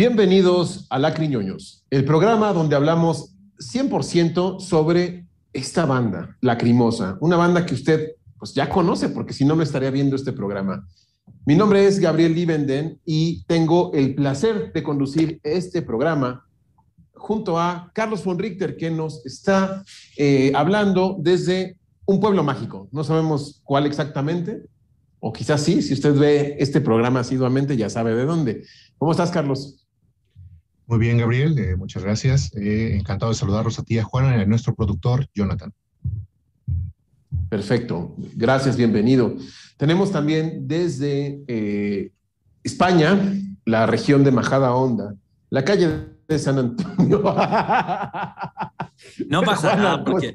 Bienvenidos a Lacriñoños, el programa donde hablamos 100% sobre esta banda, Lacrimosa, una banda que usted pues ya conoce porque si no no estaría viendo este programa. Mi nombre es Gabriel Livenden y tengo el placer de conducir este programa junto a Carlos von Richter que nos está eh, hablando desde un pueblo mágico. No sabemos cuál exactamente, o quizás sí, si usted ve este programa asiduamente ya sabe de dónde. ¿Cómo estás, Carlos? Muy bien, Gabriel, eh, muchas gracias. Eh, encantado de saludarlos a ti y a nuestro productor, Jonathan. Perfecto, gracias, bienvenido. Tenemos también desde eh, España, la región de Majada Honda, la calle de San Antonio. No pasa Juana, nada ¿cómo porque,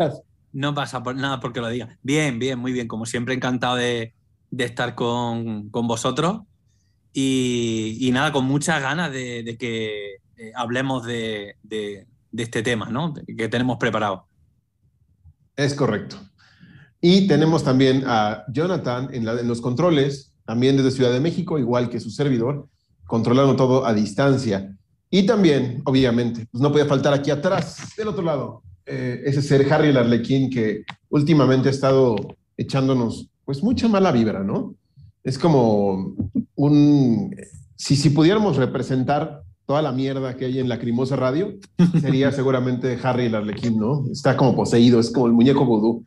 no pasa por nada porque lo diga. Bien, bien, muy bien. Como siempre, encantado de, de estar con, con vosotros. Y, y nada, con muchas ganas de, de que eh, hablemos de, este tema, ¿no? Que tenemos preparado. Es correcto. Y tenemos también a Jonathan en los controles, también desde Ciudad de México, igual que su servidor, controlando todo a distancia. Y también, obviamente, pues no podía faltar aquí atrás, del otro lado, eh, ese ser Harry el Arlequín que últimamente ha estado echándonos pues mucha mala vibra, ¿no? Es como un... Si, si pudiéramos representar toda la mierda que hay en Lacrimosa Radio, sería seguramente Harry el Arlequín, ¿no? Está como poseído, es como el muñeco vudú.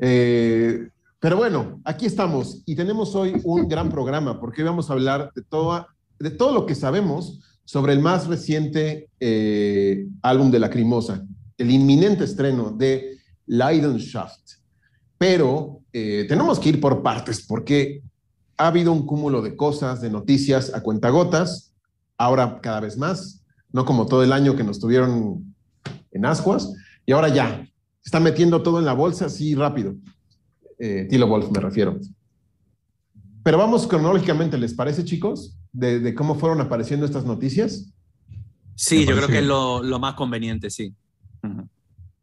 Eh, pero bueno, aquí estamos y tenemos hoy un gran programa porque hoy vamos a hablar de, toda, de todo lo que sabemos sobre el más reciente eh, álbum de Lacrimosa, el inminente estreno de Leidenschaft. Pero eh, tenemos que ir por partes porque ha habido un cúmulo de cosas, de noticias a cuentagotas, ahora cada vez más, no como todo el año que nos tuvieron en ascuas, y ahora ya, se está metiendo todo en la bolsa así rápido. Eh, Tilo Wolf me refiero. Pero vamos cronológicamente, ¿les parece, chicos? De, de cómo fueron apareciendo estas noticias. Sí, yo creo que es lo, lo más conveniente, sí.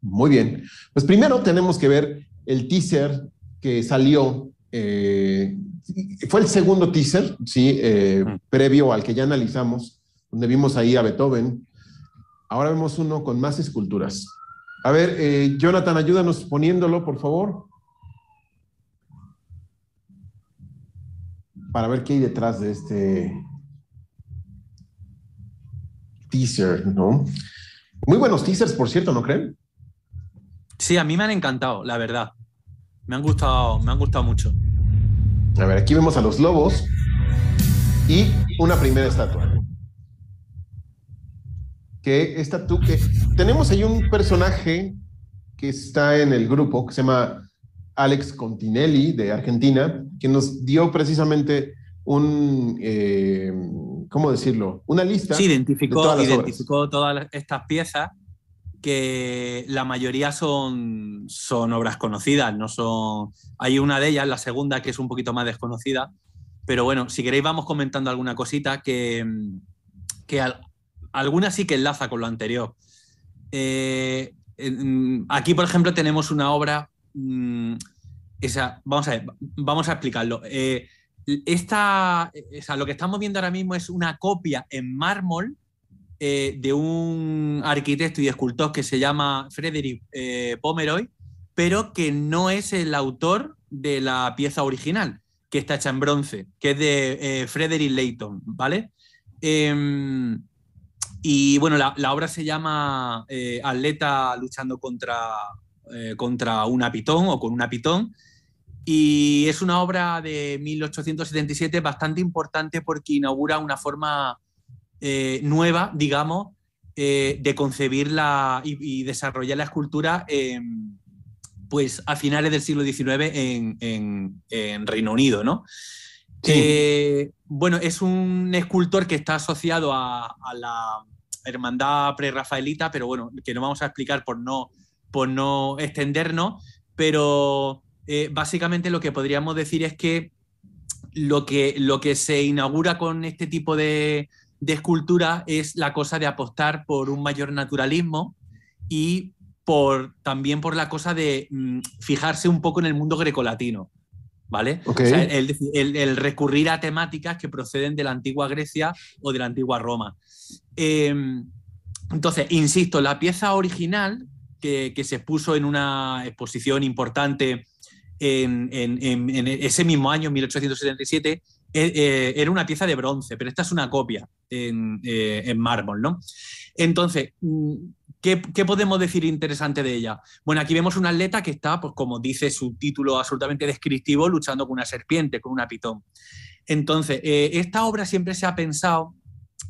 Muy bien. Pues primero tenemos que ver el teaser que salió. Eh, fue el segundo teaser, sí, eh, previo al que ya analizamos, donde vimos ahí a Beethoven. Ahora vemos uno con más esculturas. A ver, eh, Jonathan, ayúdanos poniéndolo, por favor. Para ver qué hay detrás de este teaser, ¿no? Muy buenos teasers, por cierto, ¿no creen? Sí, a mí me han encantado, la verdad. Me han gustado, me han gustado mucho. A ver, aquí vemos a los lobos y una primera estatua. Que esta tú que tenemos ahí un personaje que está en el grupo que se llama Alex Continelli de Argentina, que nos dio precisamente un, eh, ¿cómo decirlo? Una lista. Sí, de identificó, todas las identificó todas estas piezas que la mayoría son, son obras conocidas, no son. Hay una de ellas, la segunda, que es un poquito más desconocida. Pero bueno, si queréis, vamos comentando alguna cosita que, que al- alguna sí que enlaza con lo anterior. Eh, aquí, por ejemplo, tenemos una obra. mm, esa, vamos a ver, vamos a explicarlo. Eh, esta, lo que estamos viendo ahora mismo es una copia en mármol eh, de un arquitecto y escultor que se llama Frederick eh, Pomeroy, pero que no es el autor de la pieza original, que está hecha en bronce, que es de eh, Frederick Layton, ¿vale? Em, y bueno, la, obra se llama Atleta luchando contra, contra una pitón o con una pitón. Y es una obra de 1877 bastante importante porque inaugura una forma eh, nueva, digamos, eh, de concebir la, y, y desarrollar la escultura pues, a finales del siglo XIX en, en- en Reino Unido, ¿no? Sí. Eh, bueno, es un escultor que está asociado a, a la hermandad prerrafaelita, pero bueno, que no vamos a explicar por no, por no extendernos, pero básicamente lo que podríamos decir es que lo que, lo que se inaugura con este tipo de, de escultura es la cosa de apostar por un mayor naturalismo y por, también por la cosa de mm, fijarse un poco en el mundo grecolatino. ¿Vale? Ok. O sea, el, el- el recurrir a temáticas que proceden de la antigua Grecia o de la antigua Roma. Eh, entonces, insisto, la pieza original que, que se expuso en una exposición importante en, en- en- en ese mismo año, 1877, eh, eh, era una pieza de bronce, pero esta es una copia en, eh, mármol, ¿no? Entonces, mm, ¿qué, podemos decir interesante de ella? Bueno, aquí vemos un atleta que está, pues como dice su título absolutamente descriptivo, luchando con una serpiente, con una pitón. Entonces, eh, esta obra siempre se ha pensado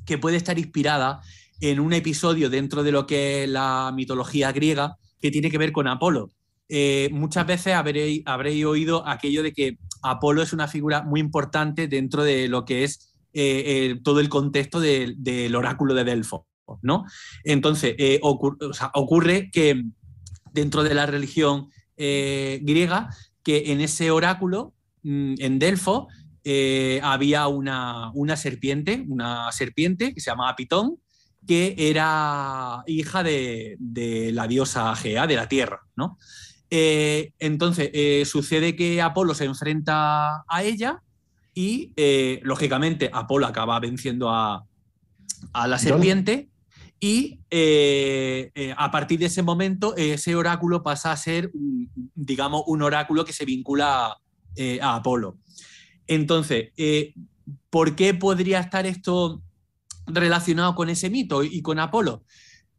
que puede estar inspirada en un episodio dentro de lo que es la mitología griega que tiene que ver con Apolo. Eh, muchas veces habréis oído aquello de que Apolo es una figura muy importante dentro de lo que es eh, todo el contexto de- del oráculo de Delfos, ¿no? Entonces, eh, ocurre que dentro de la religión eh, griega, que en ese oráculo, mm, en Delfos, había una, una serpiente, una serpiente que se llamaba Pitón, que era hija de, de la diosa Gea, de la tierra, ¿no? Eh, entonces, eh, sucede que Apolo se enfrenta a ella y, eh, lógicamente, Apolo acaba venciendo a, a la serpiente y a partir de ese momento ese oráculo pasa a ser, digamos, un oráculo que se vincula a Apolo. Entonces, ¿por qué podría estar esto relacionado con ese mito y con Apolo?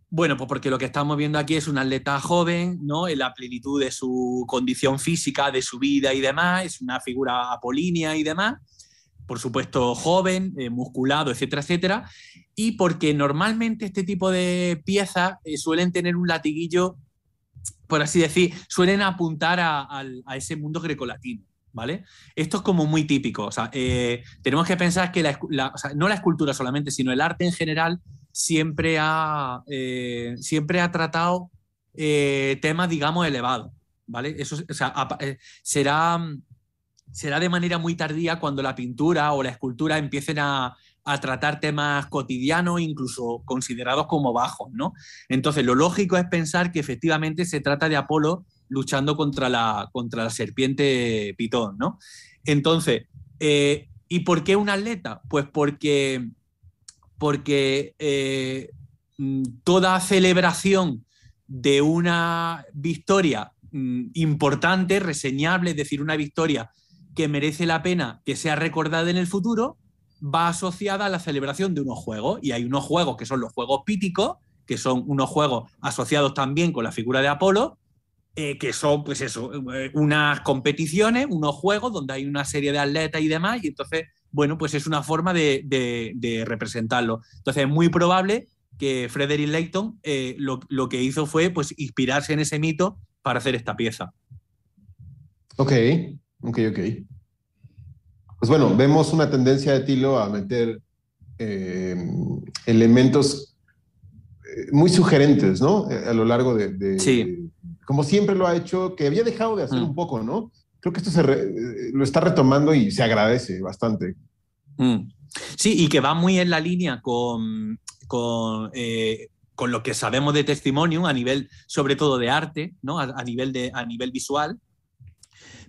Bueno, pues porque lo que estamos viendo aquí es un atleta joven, ¿no? En la plenitud de su condición física, de su vida y demás, es una figura apolínea y demás, por supuesto joven, eh, musculado, etcétera, etcétera, y porque normalmente este tipo de piezas eh, suelen tener un latiguillo, por así decir, suelen apuntar a, ese mundo grecolatino. ¿Vale? Esto es como muy típico. O sea, eh, tenemos que pensar que no la escultura solamente, sino el arte en general siempre ha, eh, siempre ha tratado eh, temas, digamos, elevados. ¿Vale? Eso, eh, será, será de manera muy tardía cuando la pintura o la escultura empiecen a, a tratar temas cotidianos, incluso considerados como bajos, ¿no? Entonces, lo lógico es pensar que efectivamente se trata de Apolo luchando contra la, contra la serpiente pitón, ¿no? Entonces, ¿y por qué un atleta? Pues porque, porque eh, mm, toda celebración de una victoria mm, importante, reseñable, es decir, una victoria que merece la pena que sea recordada en el futuro, va asociada a la celebración de unos juegos. Y hay unos juegos que son los juegos píticos, que son unos juegos asociados también con la figura de Apolo, eh, que son, pues eso, eh, unas competiciones, unos juegos donde hay una serie de atletas y demás, y entonces, bueno, pues es una forma de, de- de representarlo. Entonces es muy probable que Frederick Layton eh, lo, lo que hizo fue pues, inspirarse en ese mito para hacer esta pieza. Ok, ok, ok. Pues bueno, vemos una tendencia de Tilo a meter eh, elementos eh, muy sugerentes, ¿no? A lo largo de, de- Sí. Como siempre lo ha hecho, que había dejado de hacer Mm. un poco, ¿no? Creo que esto se re- eh, lo está retomando y se agradece bastante. Mm. Sí, y que va muy en la línea con, con, eh, con lo que sabemos de Testimonium a nivel, sobre todo de arte, ¿no? a, a nivel de, a nivel visual,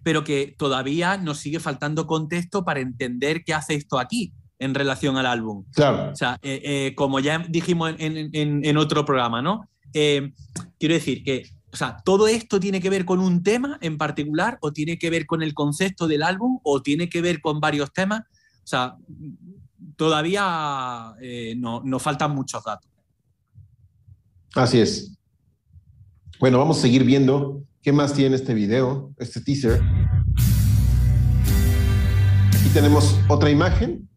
pero que todavía nos sigue faltando contexto para entender qué hace esto aquí. en relación al álbum. Claro. O sea, eh, eh, como ya dijimos en, en- en otro programa, ¿no? Quiero decir que, sea, ¿todo esto tiene que ver con un tema en particular o tiene que ver con el concepto del álbum o tiene que ver con varios temas? O sea, todavía eh, no- nos faltan muchos datos. Así es. Bueno, vamos a seguir viendo qué más tiene este video, este teaser. Aquí tenemos otra imagen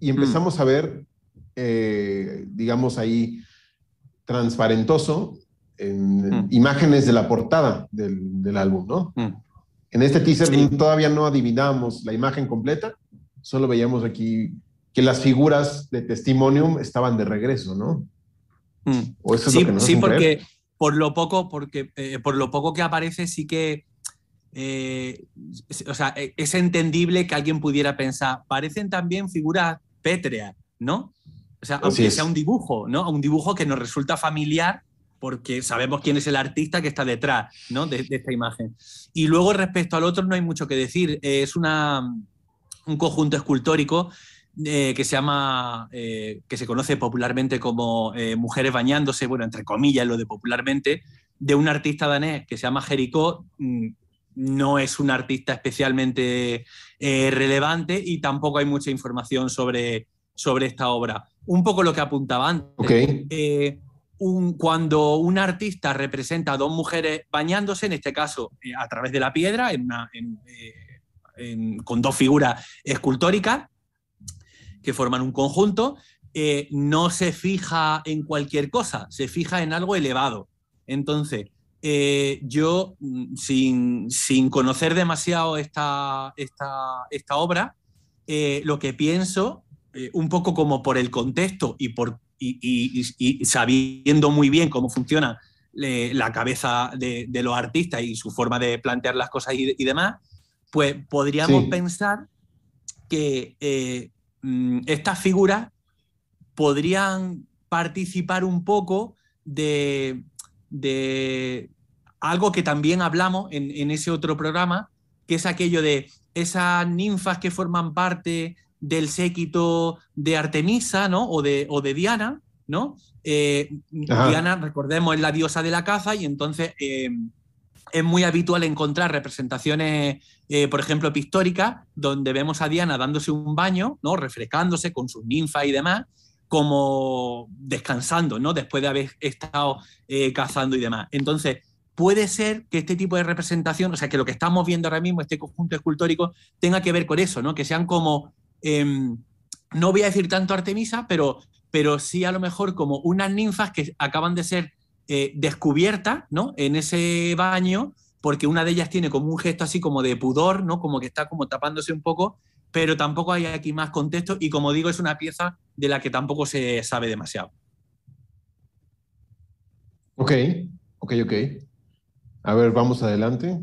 y empezamos a ver, eh, digamos ahí, transparentoso, en Mm. imágenes de la portada del, del álbum, ¿no? Mm. En este teaser Sí. todavía no adivinábamos la imagen completa, solo veíamos aquí que las figuras de Testimonium estaban de regreso, ¿no? Mm. O eso es sí, lo que nos sí, porque creer. por lo poco, porque eh, por lo poco que aparece, sí que eh, o sea, eh, es entendible que alguien pudiera pensar, parecen también figuras pétreas, ¿no? O sea, Así aunque es. sea un dibujo, ¿no? Un dibujo que nos resulta familiar porque sabemos quién es el artista que está detrás, ¿no? De, de esta imagen. Y luego respecto al otro no hay mucho que decir. Eh, es una, un conjunto escultórico eh, que se llama, eh, que se conoce popularmente como eh, Mujeres bañándose, bueno, entre comillas lo de popularmente, de un artista danés que se llama Jericó. Mm, No es un artista especialmente eh, relevante y tampoco hay mucha información sobre, sobre esta obra. Un poco lo que apuntaba antes. Ok. Cuando un artista representa a dos mujeres bañándose, en este caso eh, a través de la piedra, eh, con dos figuras escultóricas que forman un conjunto, eh, no se fija en cualquier cosa, se fija en algo elevado. Entonces, yo, mm, sin, sin conocer demasiado esta, esta, esta obra, lo que pienso, un poco como por el contexto y, por, y, y- y- y sabiendo muy bien cómo funciona la cabeza de, de los artistas y su forma de plantear las cosas y, y demás, pues podríamos Sí. pensar que eh, mm, estas figuras podrían participar un poco de, de algo que también hablamos en, en ese otro programa, que es aquello de esas ninfas que forman parte del séquito de Artemisa, ¿no? O de, o de Diana, ¿no? Eh. Diana, recordemos, es la diosa de la caza y entonces eh, es muy habitual encontrar representaciones, eh, por ejemplo, pictóricas, donde vemos a Diana dándose un baño, ¿no? Refrescándose con sus ninfas y demás, como descansando, ¿no? Después de haber estado cazando y demás. Entonces, puede ser que este tipo de representación, o sea, que lo que estamos viendo ahora mismo, este conjunto escultórico, tenga que ver con eso, ¿no? Que sean como, em, no voy a decir tanto Artemisa, pero, pero sí a lo mejor como unas ninfas que acaban de ser eh, descubiertas, ¿no? En ese baño, porque una de ellas tiene como un gesto así como de pudor, ¿no? Como que está como tapándose un poco, pero tampoco hay aquí más contexto y como digo, es una pieza de la que tampoco se sabe demasiado. Ok, ok, ok. A ver, vamos adelante.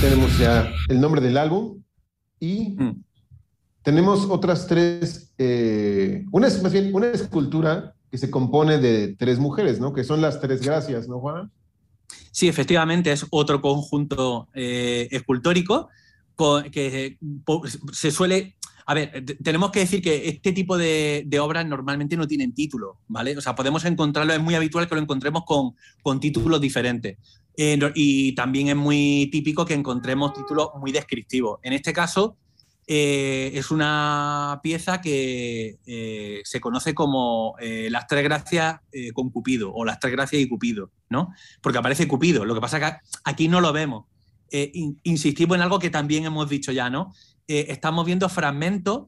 Tenemos ya el nombre del álbum y Mm. tenemos otras tres, eh, una es más bien una escultura que se compone de tres mujeres, ¿no? Que son las tres gracias, ¿no, Juan? Sí, efectivamente, es otro conjunto eh, escultórico co- que se suele... A ver, te- tenemos que decir que este tipo de, de obras normalmente no tienen título, ¿vale? O sea, podemos encontrarlo, es muy habitual que lo encontremos con, con títulos diferentes. Eh, y también es muy típico que encontremos títulos muy descriptivos. En este caso, eh, es una pieza que eh, se conoce como Las Tres Gracias con Cupido o Las Tres Gracias y Cupido, ¿no? Porque aparece Cupido. Lo que pasa es que aquí no lo vemos. In- insistimos en algo que también hemos dicho ya, ¿no? Estamos viendo fragmentos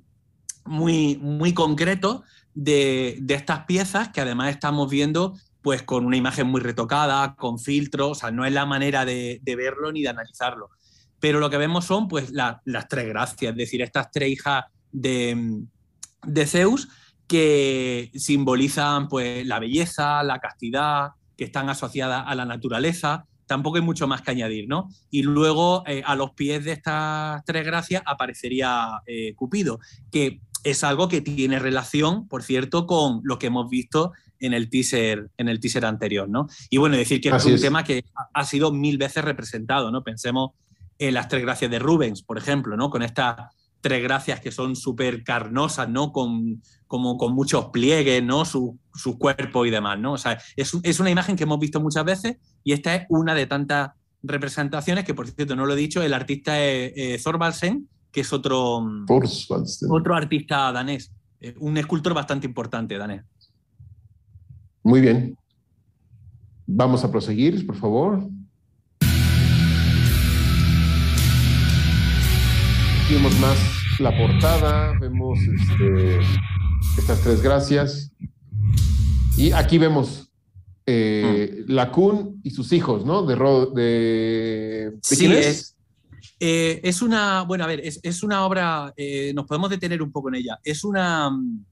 muy, muy concretos de, de estas piezas que además estamos viendo pues con una imagen muy retocada, con filtros, o sea, no es la manera de, verlo ni de analizarlo. Pero lo que vemos son pues la- las tres gracias, es decir, estas tres hijas de, de Zeus que simbolizan pues la belleza, la castidad, que están asociadas a la naturaleza. Tampoco hay mucho más que añadir, ¿no? Y luego eh, a los pies de estas tres gracias aparecería eh, Cupido, que es algo que tiene relación, por cierto, con lo que hemos visto en el teaser, en el teaser anterior, ¿no? Y bueno, decir que Así es un es. tema que ha- sido mil veces representado, ¿no? Pensemos en las tres gracias de Rubens, por ejemplo, ¿no? Con estas tres gracias que son súper carnosas, ¿no? Con, como con muchos pliegues, ¿no? Su, su cuerpo y demás, ¿no? O sea, es, es, una imagen que hemos visto muchas veces y esta es una de tantas representaciones que, por cierto, no lo he dicho, el artista es eh, Thorvaldsen, que es otro, otro artista danés, eh, un escultor bastante importante danés. Muy bien. Vamos a proseguir, por favor. vemos más la portada, vemos este, estas tres gracias. Y aquí vemos eh, mm. Lacun y sus hijos, ¿no? De, de, sí, es? Eh, es, una, bueno, a ver, es, una obra, eh, nos podemos detener un poco en ella. Es una mm,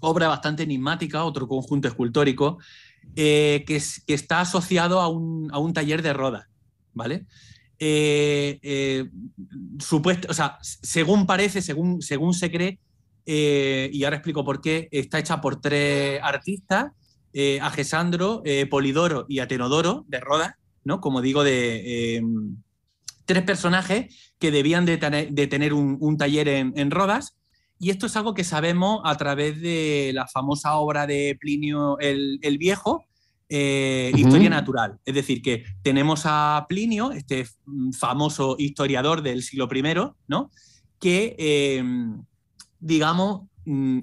obra bastante enigmática, otro conjunto escultórico, que, está asociado a un, a un taller de rodas, ¿vale? Eh, eh, supuesto, o sea, según parece, según, según se cree, eh, y ahora explico por qué, está hecha por tres artistas, Agesandro, Polidoro y Atenodoro, de Rodas, ¿no? Como digo, de tres personajes que debían de, tener un, taller en, Rodas. Y esto es algo que sabemos a través de la famosa obra de Plinio el Viejo, eh, historia natural. Es decir, que tenemos a Plinio, este famoso historiador del siglo I, ¿no? que, em, digamos, mm,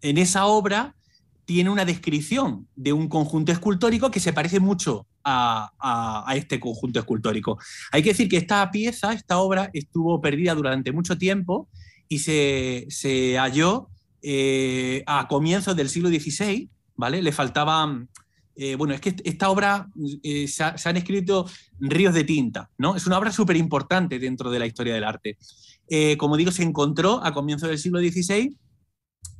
en esa obra tiene una descripción de un conjunto escultórico que se parece mucho a, este conjunto escultórico. Hay que decir que esta pieza, esta obra, estuvo perdida durante mucho tiempo y se, halló eh, a comienzos del siglo XVI, ¿vale? Le faltaban eh, bueno, es que esta obra eh, se, han escrito ríos de tinta, ¿no? Es una obra súper importante dentro de la historia del arte. Como digo, se encontró a comienzos del siglo XVI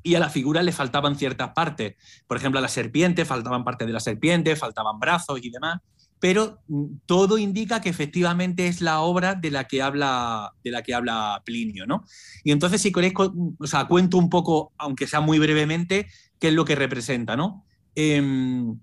y a la figura le faltaban ciertas partes. Por ejemplo, a la serpiente faltaban partes de la serpiente, faltaban brazos y demás. Pero mm, todo indica que efectivamente es la obra de la que habla, de la que habla Plinio, ¿no? Y entonces, si queréis, o sea, cuento un poco, aunque sea muy brevemente, qué es lo que representa, ¿no? Em,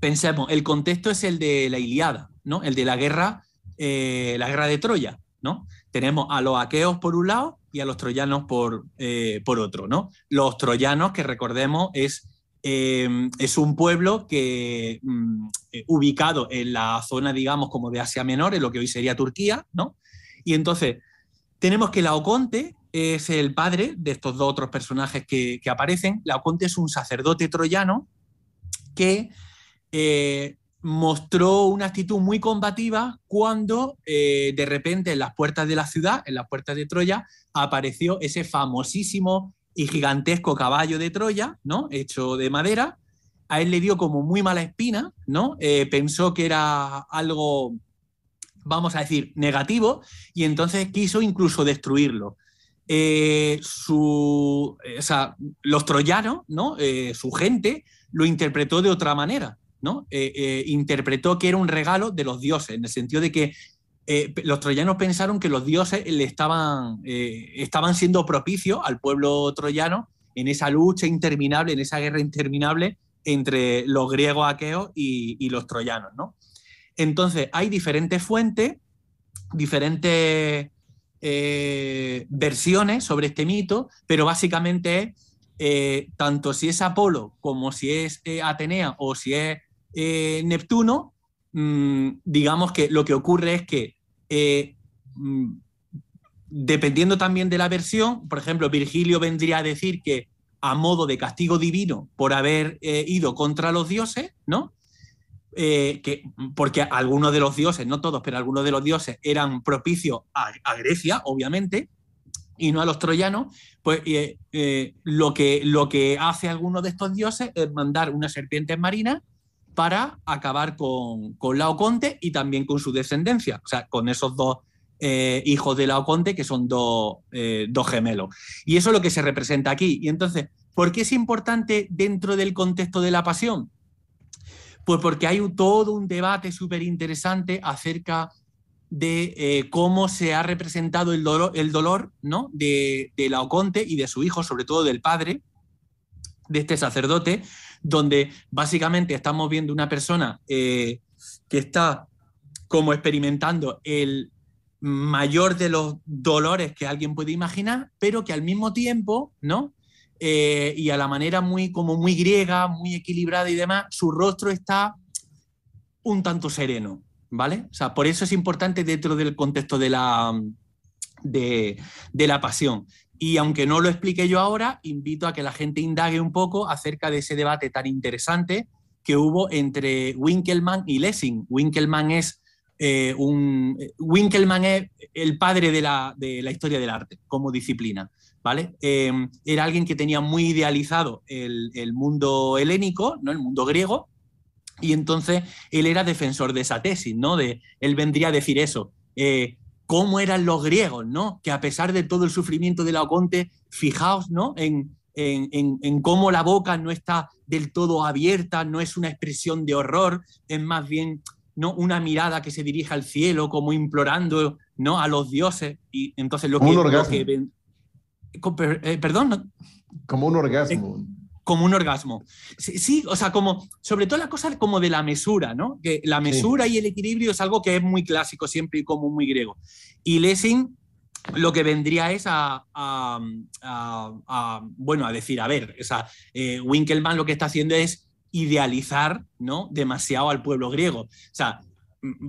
pensemos, el contexto es el de la Iliada, ¿no? El de la guerra, eh, la guerra de Troya, ¿no? Tenemos a los aqueos por un lado y a los troyanos por, eh, por otro, ¿no? Los troyanos, que recordemos, es, eh, es un pueblo que mm, ubicado en la zona, digamos, como de Asia Menor, en lo que hoy sería Turquía, ¿no? Y entonces tenemos que Laoconte es el padre de estos dos otros personajes que, que aparecen. Laoconte es un sacerdote troyano que eh, mostró una actitud muy combativa cuando eh, de repente en las puertas de la ciudad, en las puertas de Troya, apareció ese famosísimo y gigantesco caballo de Troya, ¿no? Hecho de madera. A él le dio como muy mala espina, ¿no? Eh, pensó que era algo, vamos a decir, negativo, y entonces quiso incluso destruirlo. su, los troyanos, ¿no? su gente, lo interpretó de otra manera. ¿no? Eh, eh, interpretó que era un regalo de los dioses, en el sentido de que eh, los troyanos pensaron que los dioses le estaban, estaban siendo propicios al pueblo troyano en esa lucha interminable, en esa guerra interminable entre los griegos aqueos y, los troyanos. ¿no? Entonces, hay diferentes fuentes, diferentes versiones sobre este mito, pero básicamente tanto si es Apolo como si es Atenea o si es eh, Neptuno, mm, digamos que lo que ocurre es que, eh, mm, dependiendo también de la versión, por ejemplo, Virgilio vendría a decir que a modo de castigo divino por haber eh, ido contra los dioses, ¿no? que, porque algunos de los dioses, no todos, pero algunos de los dioses eran propicios a, Grecia, obviamente, y no a los troyanos, pues lo, que, lo que hace alguno de estos dioses es mandar unas serpientes marinas para acabar con, con Laoconte y también con su descendencia, o sea, con esos dos eh, hijos de Laoconte que son eh, dos, gemelos. Y eso es lo que se representa aquí. Y entonces, ¿por qué es importante dentro del contexto de la pasión? Pues porque hay todo un debate súper interesante acerca de eh, cómo se ha representado el dolor, el dolor ¿no? de, de Laoconte y de su hijo, sobre todo del padre, de este sacerdote, donde básicamente estamos viendo una persona eh, que está como experimentando el, mayor de los dolores que alguien puede imaginar, pero que al mismo tiempo, ¿no? Eh, y a la manera muy, como muy griega, muy equilibrada y demás, su rostro está un tanto sereno, ¿vale? O sea, por eso es importante dentro del contexto de la, de, de la pasión. Y aunque no lo explique yo ahora, invito a que la gente indague un poco acerca de ese debate tan interesante que hubo entre Winkelmann y Lessing. Winkelmann es eh, un Winkelmann es el padre de la, de la, historia del arte como disciplina. ¿vale? Eh, era alguien que tenía muy idealizado el, el, mundo helénico, ¿no? el mundo griego, y entonces él era defensor de esa tesis, ¿no? De, él vendría a decir eso. Eh, cómo eran los griegos, ¿no? Que a pesar de todo el sufrimiento de Laoconte, fijaos, ¿no? En, en, en, en, cómo la boca no está del todo abierta, no es una expresión de horror, es más bien ¿no? una mirada que se dirige al cielo, como implorando ¿no? a los dioses. Y entonces lo como que. Un orgasmo. Lo que eh, perdón. Como un orgasmo. Eh, como un orgasmo. Sí, sí, o sea, como, sobre todo la cosa como de la mesura, ¿no? Que la mesura sí. y el equilibrio es algo que es muy clásico siempre y como muy griego. Y Lessing lo que vendría es a, a, a, a bueno, a decir, a ver, o sea, eh, Winkelmann lo que está haciendo es idealizar, ¿no? Demasiado al pueblo griego. O sea,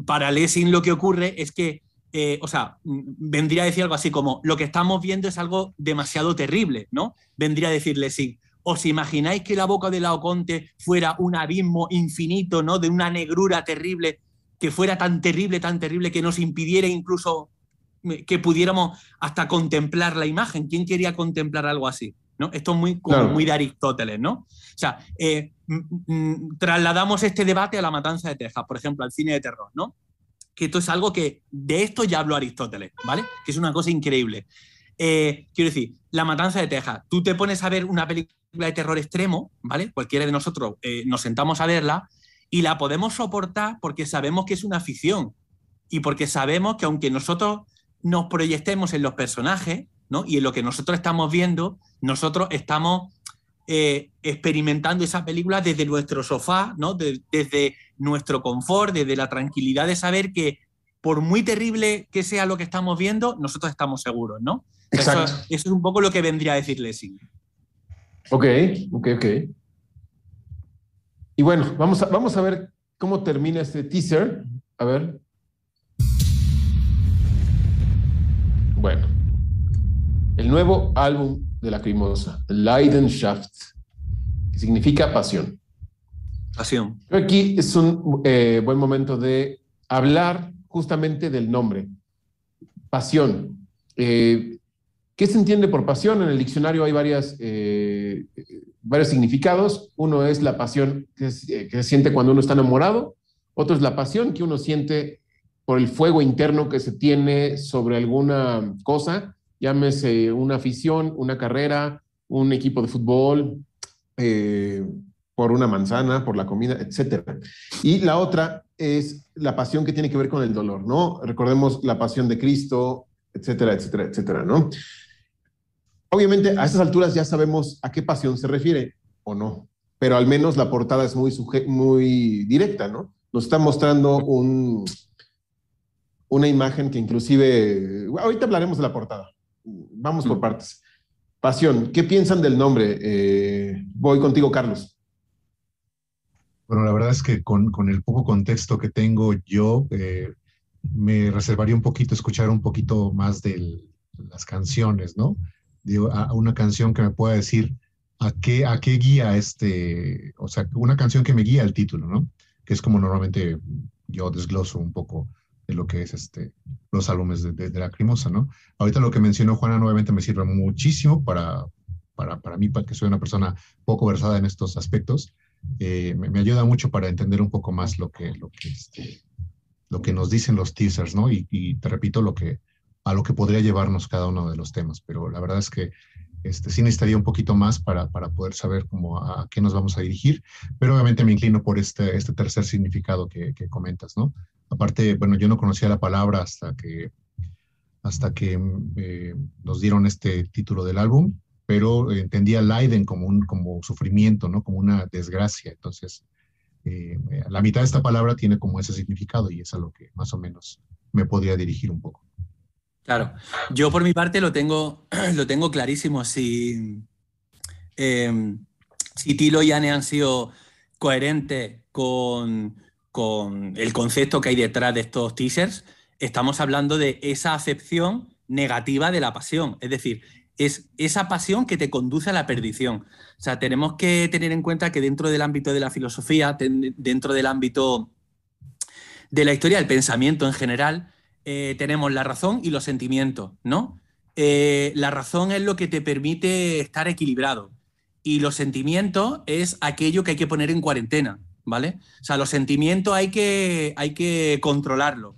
para Lessing lo que ocurre es que eh, o sea, vendría a decir algo así como, lo que estamos viendo es algo demasiado terrible, ¿no? Vendría a decirle, sí, ¿Os imagináis que la boca de Laoconte fuera un abismo infinito, ¿no? De una negrura terrible, que fuera tan terrible, tan terrible, que nos impidiera incluso que pudiéramos hasta contemplar la imagen? ¿Quién quería contemplar algo así? ¿no? Esto es muy, como claro. muy de Aristóteles, ¿no? O sea, eh, trasladamos este debate a la matanza de Texas, por ejemplo, al cine de terror, ¿no? Que esto es algo que de esto ya habló Aristóteles, ¿vale? Que es una cosa increíble. Eh, quiero decir, La Matanza de Texas, tú te pones a ver una película de terror extremo, ¿vale? Cualquiera de nosotros eh, nos sentamos a verla y la podemos soportar porque sabemos que es una ficción y porque sabemos que aunque nosotros nos proyectemos en los personajes, ¿no? Y en lo que nosotros estamos viendo, nosotros estamos eh, experimentando esa película desde nuestro sofá, ¿no? De, desde nuestro confort, desde la tranquilidad de saber que por muy terrible que sea lo que estamos viendo, nosotros estamos seguros, ¿no? Exacto. Eso, eso, es un poco lo que vendría a decir Lessing. Ok, ok, ok. Y bueno, vamos a, vamos a ver cómo termina este teaser. A ver. Bueno. El nuevo álbum de la Crimosa, Leidenschaft, que significa pasión. Pasión. Aquí es un eh, buen momento de hablar justamente del nombre. Pasión. Eh, ¿Qué se entiende por pasión? En el diccionario hay varias, eh, varios significados. Uno es la pasión que, es, que, se siente cuando uno está enamorado. Otro es la pasión que uno siente por el fuego interno que se tiene sobre alguna cosa, llámese una afición, una carrera, un equipo de fútbol, eh, por una manzana, por la comida, etc. Y la otra es la pasión que tiene que ver con el dolor, ¿no? Recordemos la pasión de Cristo, etcétera, etcétera, etcétera, ¿no? Obviamente, a estas alturas ya sabemos a qué pasión se refiere o no, pero al menos la portada es muy, muy directa, ¿no? Nos está mostrando un, una imagen que inclusive, ahorita hablaremos de la portada, vamos por partes. Pasión, ¿qué piensan del nombre? Eh, voy contigo, Carlos. Bueno, la verdad es que con, con el poco contexto que tengo yo, eh, me reservaría un poquito escuchar un poquito más de las canciones, ¿no? A una canción que me pueda decir a qué, a qué guía este, o sea, una canción que me guía el título, ¿no? Que es como normalmente yo desgloso un poco de lo que es este, los álbumes de, de, de Lacrimosa, ¿no? Ahorita lo que mencionó Juana nuevamente me sirve muchísimo para, para, para mí, para que soy una persona poco versada en estos aspectos, eh, me, me, ayuda mucho para entender un poco más lo que, lo que, este, lo que nos dicen los teasers, ¿no? Y, y, te repito lo que, a lo que podría llevarnos cada uno de los temas, pero la verdad es que este, sí necesitaría un poquito más para, para poder saber cómo a, a, qué nos vamos a dirigir, pero obviamente me inclino por este, este tercer significado que, que comentas, ¿no? Aparte, bueno, yo no conocía la palabra hasta que, hasta que eh, nos dieron este título del álbum, pero entendía Leiden como un como sufrimiento, ¿no? Como una desgracia. Entonces, eh, la mitad de esta palabra tiene como ese significado y es a lo que más o menos me podría dirigir un poco. Claro, yo por mi parte lo tengo, lo tengo clarísimo. Si, eh, si Tilo y Anne han sido coherentes con, con el concepto que hay detrás de estos teasers, estamos hablando de esa acepción negativa de la pasión. Es decir, es esa pasión que te conduce a la perdición. O sea, tenemos que tener en cuenta que dentro del ámbito de la filosofía, dentro del ámbito de la historia del pensamiento en general, eh, tenemos la razón y los sentimientos, ¿no? Eh, la razón es lo que te permite estar equilibrado y los sentimientos es aquello que hay que poner en cuarentena, ¿vale? O sea, los sentimientos hay que, hay que controlarlos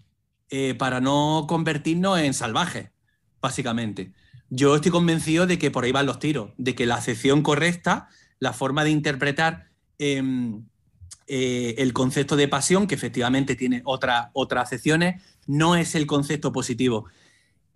eh, para no convertirnos en salvajes, básicamente. Yo estoy convencido de que por ahí van los tiros, de que la acepción correcta, la forma de interpretar em, eh, el concepto de pasión, que efectivamente tiene otra, otras acepciones, no es el concepto positivo.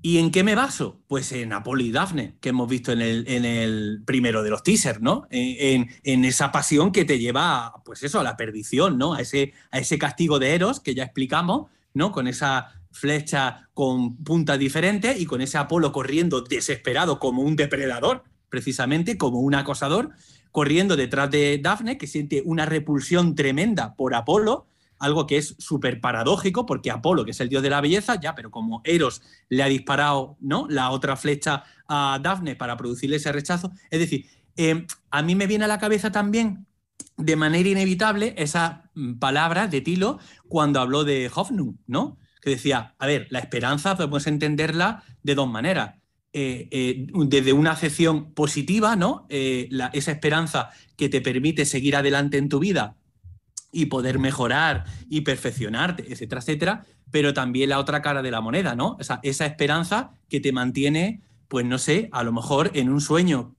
¿Y en qué me baso? Pues en Apolo y Dafne, que hemos visto en el, primero de los teasers, ¿no? En, esa pasión que te lleva, pues eso, a la perdición, ¿no? A ese, a ese castigo de Eros que ya explicamos, ¿no? Con esa flecha con puntas diferentes y con ese Apolo corriendo desesperado como un depredador, precisamente, como un acosador, corriendo detrás de Dafne, que siente una repulsión tremenda por Apolo, algo que es súper paradójico, porque Apolo, que es el dios de la belleza, ya, pero como Eros le ha disparado ¿no? la otra flecha a Dafne para producirle ese rechazo, es decir, eh, a mí me viene a la cabeza también de manera inevitable esa mm, palabra de Tilo cuando habló de Hoffnung, ¿no? Que decía, a ver, la esperanza podemos entenderla de dos maneras. Eh, eh, desde una acepción positiva, ¿no? esa esperanza que te permite seguir adelante en tu vida y poder mejorar y perfeccionarte, etcétera, etcétera, pero también la otra cara de la moneda, ¿no? O sea, esa esperanza que te mantiene, pues no sé, a lo mejor en un sueño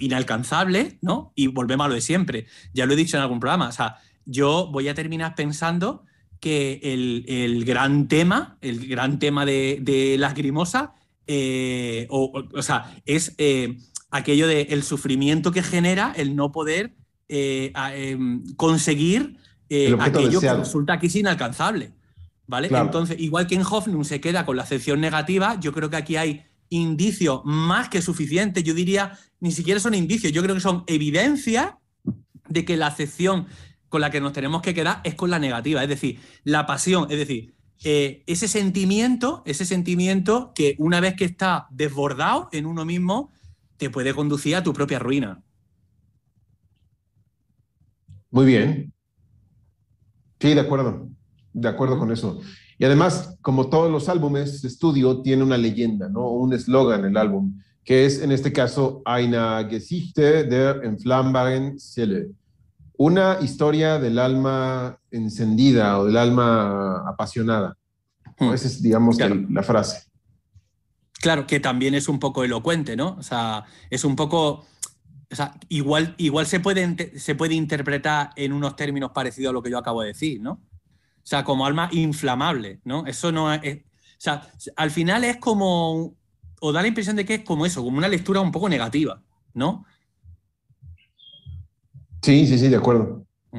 inalcanzable, ¿no? Y volvemos a lo de siempre. Ya lo he dicho en algún programa, o sea, yo voy a terminar pensando que el, gran tema, el gran tema de, las grimosas, eh, o, sea, es eh, aquello del el sufrimiento que genera el no poder eh, em, conseguir eh, aquello que resulta aquí es inalcanzable. ¿Vale? Entonces, igual que en Hoffnung se queda con la acepción negativa, yo creo que aquí hay indicios más que suficientes. Yo diría, ni siquiera son indicios, yo creo que son evidencias de que la acepción con la que nos tenemos que quedar es con la negativa. Es decir, la pasión, es decir, eh, ese sentimiento, ese sentimiento que una vez que está desbordado en uno mismo, te puede conducir a tu propia ruina. Muy bien. Sí, de acuerdo, de acuerdo con eso. Y además, como todos los álbumes estudio, tiene una leyenda, ¿no? Un eslogan el álbum, que es en este caso Eine Geschichte der entflammbaren Seele. Una historia del alma encendida o del alma apasionada. Hmm. Esa es, digamos, la frase. Claro, que también es un poco elocuente, ¿no? O sea, es un poco o sea, igual, igual se, puede, se puede interpretar en unos términos parecidos a lo que yo acabo de decir, ¿no? O sea, como alma inflamable, ¿no? Eso no es, O sea, al final es como. O da la impresión de que es como eso, como una lectura un poco negativa, ¿no? Sí, sí, sí, de acuerdo. Mm.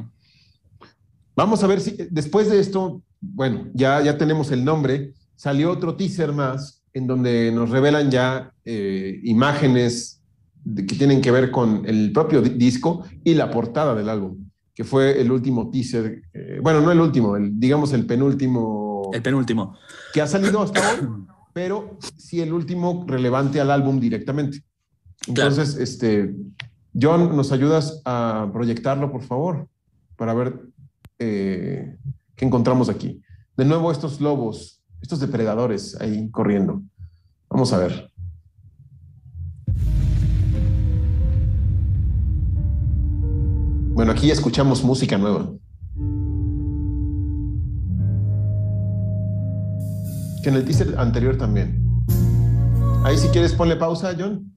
Vamos a ver si después de esto, bueno, ya, ya tenemos el nombre. Salió otro teaser más en donde nos revelan ya eh, imágenes que tienen que ver con el propio disco y la portada del álbum, que fue el último teaser, eh, bueno, no el último, el, digamos el penúltimo. El penúltimo. Que ha salido hasta hoy, pero sí el último relevante al álbum directamente. Entonces, este, John, ¿nos ayudas a proyectarlo, por favor? Para ver eh, qué encontramos aquí. De nuevo, estos lobos, estos depredadores ahí corriendo. Vamos a ver. Bueno, aquí escuchamos música nueva. Que en el teaser anterior también. Ahí si quieres ponle pausa, John.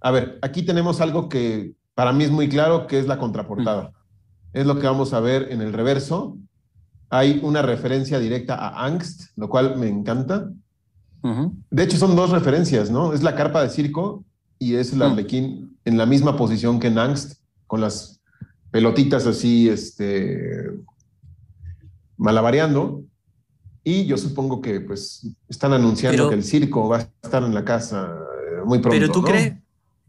A ver, aquí tenemos algo que para mí es muy claro, que es la contraportada. Es lo que vamos a ver en el reverso. Hay una referencia directa a Angst, lo cual me encanta. De hecho, son dos referencias, ¿no? Es la carpa de circo y es el arlequín en la misma posición que en Angst con las pelotitas así, este, malabareando. Y yo supongo que pues están anunciando Pero- que el circo va a estar en la casa eh, muy pronto. Pero tú ¿no? crees,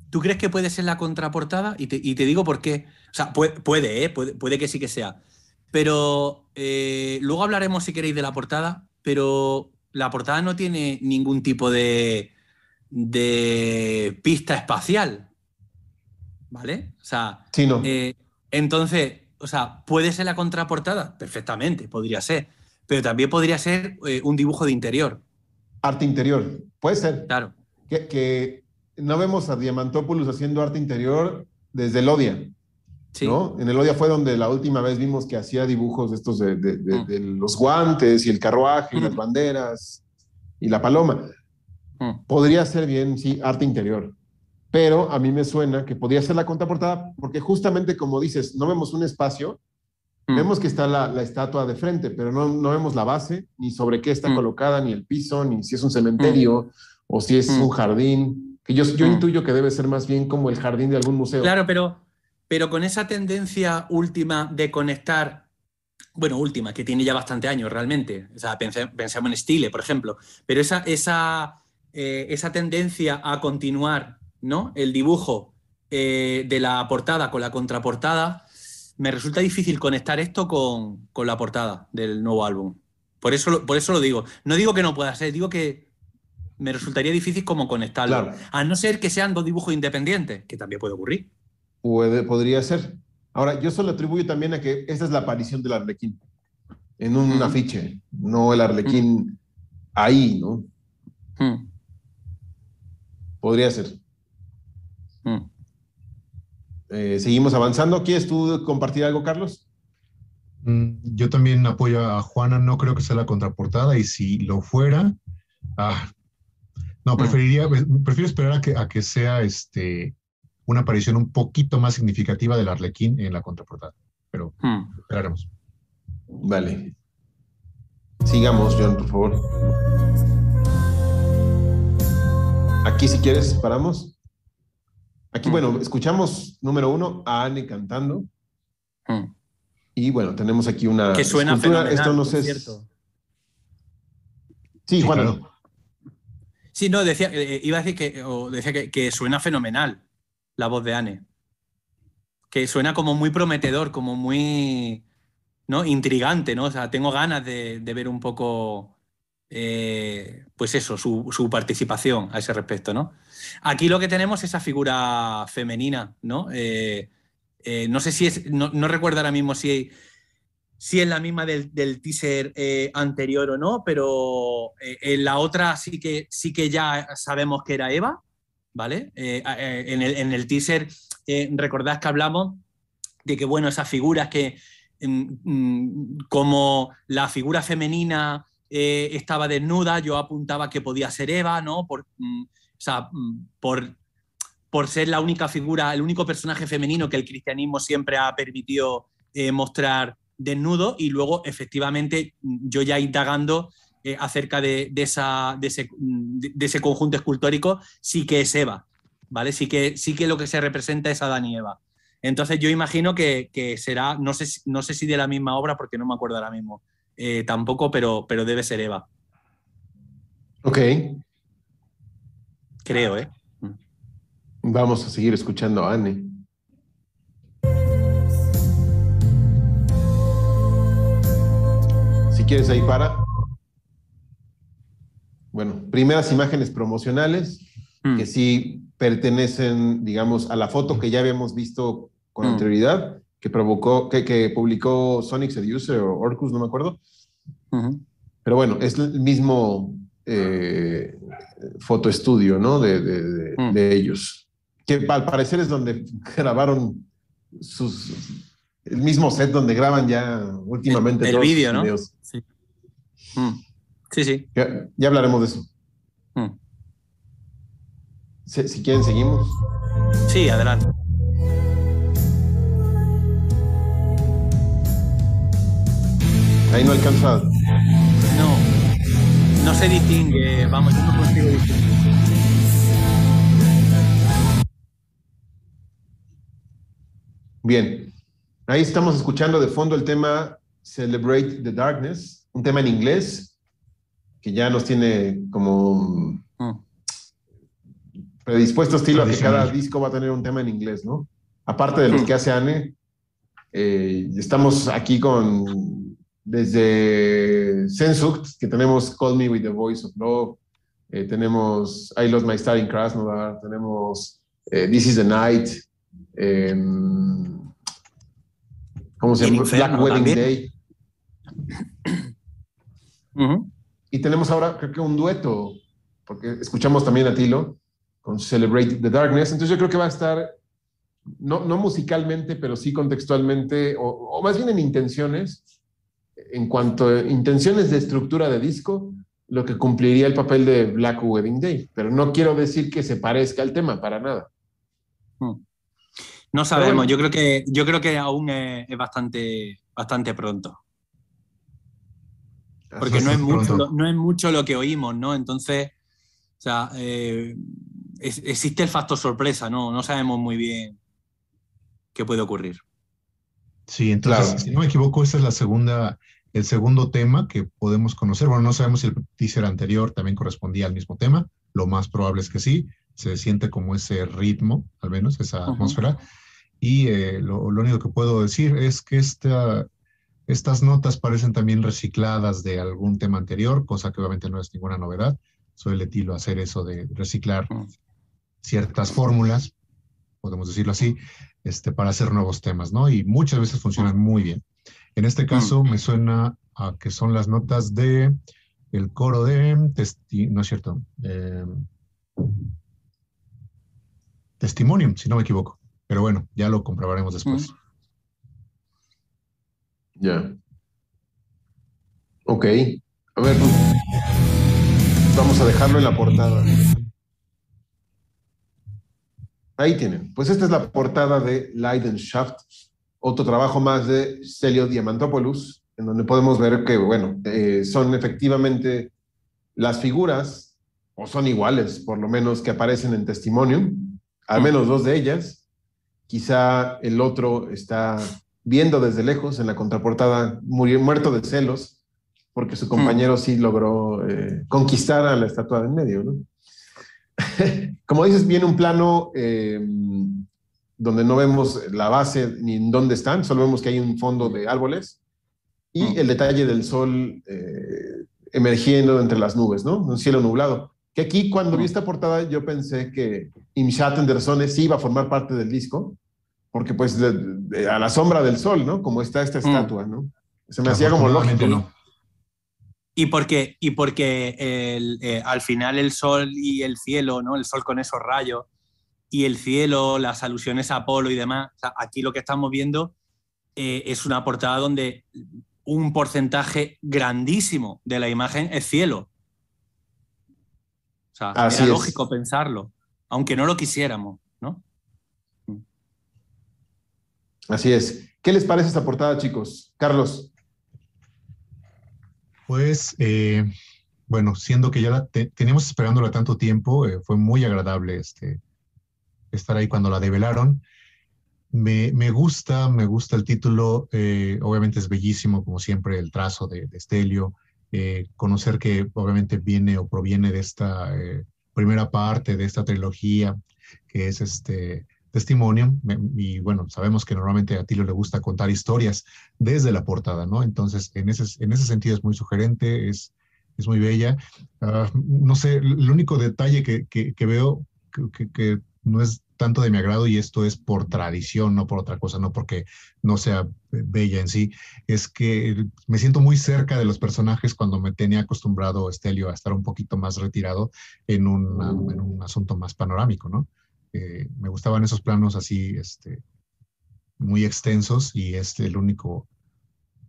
¿tú crees que puede ser la contraportada? Y te, y te digo por qué. O sea, puede, puede, ¿eh? puede, puede que sí que sea. Pero eh, luego hablaremos, si queréis, de la portada. Pero la portada no tiene ningún tipo de, de pista espacial. ¿Vale? O sea, Sí, no. eh, entonces, o sea, ¿puede ser la contraportada? Perfectamente, podría ser. Pero también podría ser eh, un dibujo de interior. Arte interior. Puede ser. Claro. Que, que no vemos a Diamantopoulos haciendo arte interior desde el Odia. Sí. ¿no? En el Odia fue donde la última vez vimos que hacía dibujos estos de, de- de- Mm. de los guantes y el carruaje y Mm. las banderas y la paloma. Mm. Podría ser bien, sí, arte interior. Pero a mí me suena que podría ser la contraportada porque justamente como dices, no vemos un espacio, Mm. vemos que está la, la estatua de frente, pero no, no vemos la base, ni sobre qué está Mm. colocada, ni el piso, ni si es un cementerio o si es Mm. un jardín. Que yo, yo Mm. intuyo que debe ser más bien como el jardín de algún museo. Claro, pero, pero con esa tendencia última de conectar, bueno, última, que tiene ya bastante años realmente, o sea, pense- pensemos en Stile, por ejemplo, pero esa, esa, eh, esa tendencia a continuar ¿no? el dibujo eh, de la portada con la contraportada, me resulta difícil conectar esto con, con la portada del nuevo álbum. Por eso, lo- por eso lo digo. No digo que no pueda ser, digo que me resultaría difícil como conectarlo. Claro. A no ser que sean dos dibujos independientes, que también puede ocurrir. Puede, podría ser. Ahora, yo solo atribuyo también a que esta es la aparición del arlequín en un afiche, no el arlequín ahí, ¿no? Mm, Podría ser. Eh, seguimos avanzando. ¿Quieres tú compartir algo, Carlos? Mm, Yo también apoyo a Juana, no creo que sea la contraportada y si lo fuera, ah, no, Mm. preferiría, prefiero esperar a que, a que sea este, una aparición un poquito más significativa del Arlequín en la contraportada, pero Mm. esperaremos. Vale. Sigamos, John, por favor. Aquí, si quieres, paramos. Aquí, Mm. bueno, escuchamos número uno a Anne cantando. Mm. Y bueno, tenemos aquí una. Que suena escultura. fenomenal, Esto no sé. cierto. Sí, Sí, Juan. claro. Sí, no, decía, eh, iba a decir que, o decía que, que suena fenomenal la voz de Anne. Que suena como muy prometedor, como muy ¿no? intrigante, ¿no? O sea, tengo ganas de, de ver un poco, eh, pues eso, su, participación a ese respecto, ¿no? Aquí lo que tenemos es esa figura femenina, ¿no? Eh, eh, no sé si es, no, no recuerdo ahora mismo si, si es la misma del, teaser anterior o no, pero en la otra sí que, sí que ya sabemos que era Eva, ¿vale? En, el, en el teaser recordad que hablamos de que, bueno, esas figuras que mm, mm, como la figura femenina eh, estaba desnuda, yo apuntaba que podía ser Eva, ¿no? Por, mm, o sea, mm, por, por ser la única figura, el único personaje femenino que el cristianismo siempre ha permitido eh, mostrar desnudo y luego efectivamente mm, yo ya indagando eh, acerca de, esa, de, ese, de- ese conjunto escultórico, sí que es Eva, ¿vale? Sí que, sí que lo que se representa es Adán y Eva. Entonces yo imagino que, que será, no sé, no sé si de la misma obra, porque no me acuerdo ahora mismo eh, tampoco, pero, pero debe ser Eva, Ok. creo, ¿eh? Vamos a seguir escuchando a Anne. Si quieres ahí para. Bueno, primeras imágenes promocionales Mm. que sí pertenecen, digamos, a la foto que ya habíamos visto con Mm. anterioridad, que provocó, que, que publicó Sonic Seducer o Orcus, no me acuerdo. Ujú. Pero bueno, es el mismo eh, fotoestudio, ¿no? De, de- de- Mm. de ellos. Que al parecer es donde grabaron sus. El mismo set donde graban ya últimamente El- el todos sus ¿no? videos. Sí. Mm. Sí, sí. Ya, ya hablaremos de eso. Mm. Si, si quieren, seguimos. Sí, adelante. Ahí no alcanza. No, no se distingue, vamos, yo no consigo distinguir. Bien. Ahí estamos escuchando de fondo el tema Celebrate the Darkness, un tema en inglés que ya nos tiene como Mm. predispuesto estilo a que cada disco va a tener un tema en inglés, ¿no? Aparte de los Mm. que hace Anne, eh, estamos aquí con desde Sensuct, que tenemos Call Me With The Voice of Love, eh, tenemos I Lost My Star in Krasnodar, tenemos eh, This Is The Night, em, ¿cómo se llama? Black Wedding también. Day. Y tenemos ahora, creo que un dueto, porque escuchamos también a Tilo con Celebrate the Darkness. Entonces yo creo que va a estar, no, no musicalmente, pero sí contextualmente, o, o más bien en intenciones, en cuanto a intenciones de estructura de disco, lo que cumpliría el papel de Black Wedding Day. Pero no quiero decir que se parezca al tema, para nada. No sabemos, bueno. yo creo que, yo creo que aún es, es bastante, bastante pronto. Porque no es, mucho, lo- no es mucho lo que oímos, ¿no? Entonces, o sea, eh, es- existe el factor sorpresa, ¿no? No sabemos muy bien qué puede ocurrir. Sí, entonces, Claro. si no me equivoco, esta es la segunda, el segundo tema que podemos conocer. Bueno, no sabemos si el teaser anterior también correspondía al mismo tema. Lo más probable es que sí. Se siente como ese ritmo, al menos, esa atmósfera. Y eh, lo, lo único que puedo decir es que esta, estas notas parecen también recicladas de algún tema anterior, cosa que obviamente no es ninguna novedad. Suele Tilo hacer eso de reciclar ciertas fórmulas, podemos decirlo así, este, para hacer nuevos temas, ¿no? Y muchas veces funcionan muy bien. En este caso me suena a que son las notas de el coro de testi- no es cierto, eh, Testimonium, si no me equivoco. Pero bueno, ya lo comprobaremos después. Ya. Ok. A ver, vamos a dejarlo en la portada. Ahí tienen. Pues esta es la portada de Leidenschaft, otro trabajo más de Celio Diamantopoulos, en donde podemos ver que, bueno, eh, son efectivamente las figuras, o son iguales, por lo menos, que aparecen en Testimonium, al menos dos de ellas. Quizá el otro está viendo desde lejos en la contraportada, murió, muerto de celos, porque su compañero sí logró eh, conquistar a la estatua de en medio, ¿no? Como dices, viene un plano eh, donde no vemos la base ni en dónde están, solo vemos que hay un fondo de árboles y Mm. el detalle del sol eh, emergiendo entre las nubes, ¿no? Un cielo nublado. Que aquí, cuando vi esta portada, yo pensé que Imshat Anderson sí iba a formar parte del disco, porque pues de- de- a la sombra del sol, ¿no? Como está esta estatua, ¿no? Se me hacía como lógico. No. Y porque, y porque el, eh, al final el sol y el cielo, ¿no? El sol con esos rayos y el cielo, las alusiones a Apolo y demás. o sea, aquí lo que estamos viendo eh, es una portada donde un porcentaje grandísimo de la imagen es cielo. O sea, Así era es. lógico pensarlo, aunque no lo quisiéramos, ¿no? Así es. ¿Qué les parece esta portada, chicos? Carlos. Pues, eh, bueno, siendo que ya la te- teníamos esperándola tanto tiempo, eh, fue muy agradable este, estar ahí cuando la develaron. Me, me gusta, me gusta el título, eh, obviamente es bellísimo, como siempre, el trazo de, de eh, conocer que obviamente viene o proviene de esta eh, primera parte de esta trilogía, que es este Testimonium, y bueno, sabemos que normalmente a Tilio le gusta contar historias desde la portada, ¿no? Entonces, en ese, en ese sentido es muy sugerente, es, es muy bella. Ah, no sé, el único detalle que, que- que veo que- que no es tanto de mi agrado, y esto es por tradición, no por otra cosa, no porque no sea bella en sí, es que me siento muy cerca de los personajes cuando me tenía acostumbrado Estelio a estar un poquito más retirado en, una- en un asunto más panorámico, ¿no? Eh, me gustaban esos planos así, este, muy extensos y es el único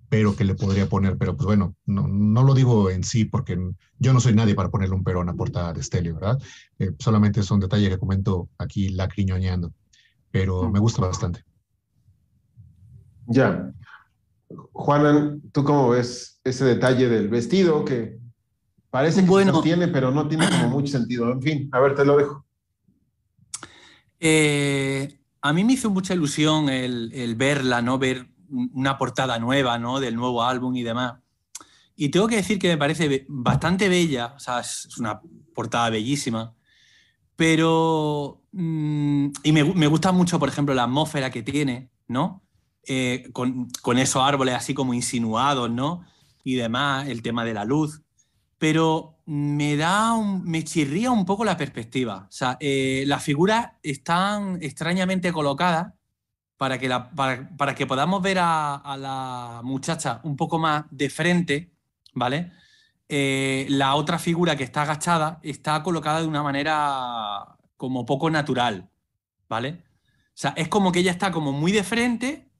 pero que le podría poner, pero pues bueno, no, no lo digo en sí porque yo no soy nadie para ponerle un pero a una portada de Stelio, ¿verdad? Eh, solamente es un detalle que comento aquí lacriñoñando, pero me gusta bastante. Ya. Juanan, ¿tú cómo ves ese detalle del vestido que parece que Bueno. se sostiene, pero no tiene como mucho sentido? En fin, a ver, te lo dejo. Eh, a mí me hizo mucha ilusión el, el verla, ¿no? Ver una portada nueva, ¿no? Del nuevo álbum y demás. Y tengo que decir que me parece bastante bella, o sea, es una portada bellísima, pero... Mm, y me, me, gusta mucho, por ejemplo, la atmósfera que tiene, ¿no? Eh, con, con, esos árboles así como insinuados, ¿no? Y demás, el tema de la luz. Pero me da, me chirría un poco la perspectiva. O sea, eh, las figuras están extrañamente colocadas para que, para, para que podamos ver a, a, la muchacha un poco más de frente, ¿vale? Eh, la otra figura que está agachada está colocada de una manera como poco natural, ¿vale? O sea, es como que ella está como muy de frente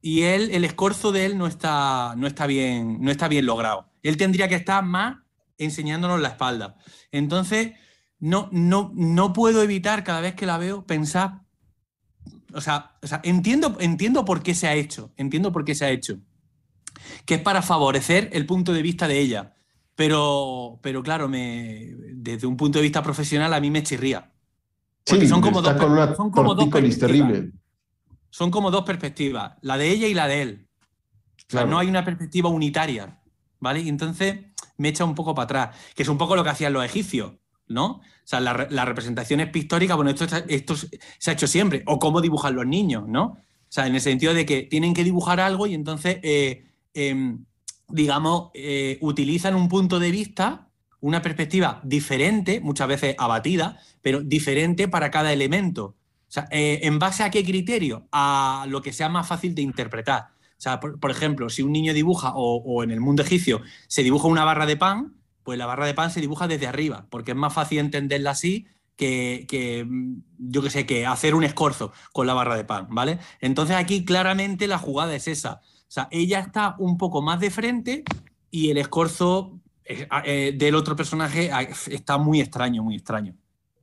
y él, el escorzo de él no está, no está, bien, no está bien logrado. Él tendría que estar más enseñándonos la espalda. Entonces, no, no, no puedo evitar cada vez que la veo pensar, o sea, o sea, entiendo, entiendo por qué se ha hecho, entiendo por qué se ha hecho, que es para favorecer el punto de vista de ella, pero, pero claro, me, desde un punto de vista profesional a mí me chirría. Porque sí, son como dos, con una son como dos terrible. Son como dos perspectivas, la de ella y la de él. Claro. O sea, no hay una perspectiva unitaria, ¿vale? Y entonces me echa un poco para atrás, que es un poco lo que hacían los egipcios, ¿no? O sea, las la representaciones pictóricas, bueno, esto, esto, se ha hecho siempre, o cómo dibujan los niños, ¿no? O sea, en el sentido de que tienen que dibujar algo y entonces eh, eh, digamos, eh, utilizan un punto de vista, una perspectiva diferente, muchas veces abatida, pero diferente para cada elemento. O sea, eh, ¿en base a qué criterio? A lo que sea más fácil de interpretar. O sea, por, por ejemplo, si un niño dibuja, o, o, en el mundo egipcio, se dibuja una barra de pan, pues la barra de pan se dibuja desde arriba, porque es más fácil entenderla así que, que, yo qué sé, que hacer un escorzo con la barra de pan, ¿vale? Entonces aquí claramente la jugada es esa. O sea, ella está un poco más de frente y el escorzo eh, eh, del otro personaje está muy extraño, muy extraño.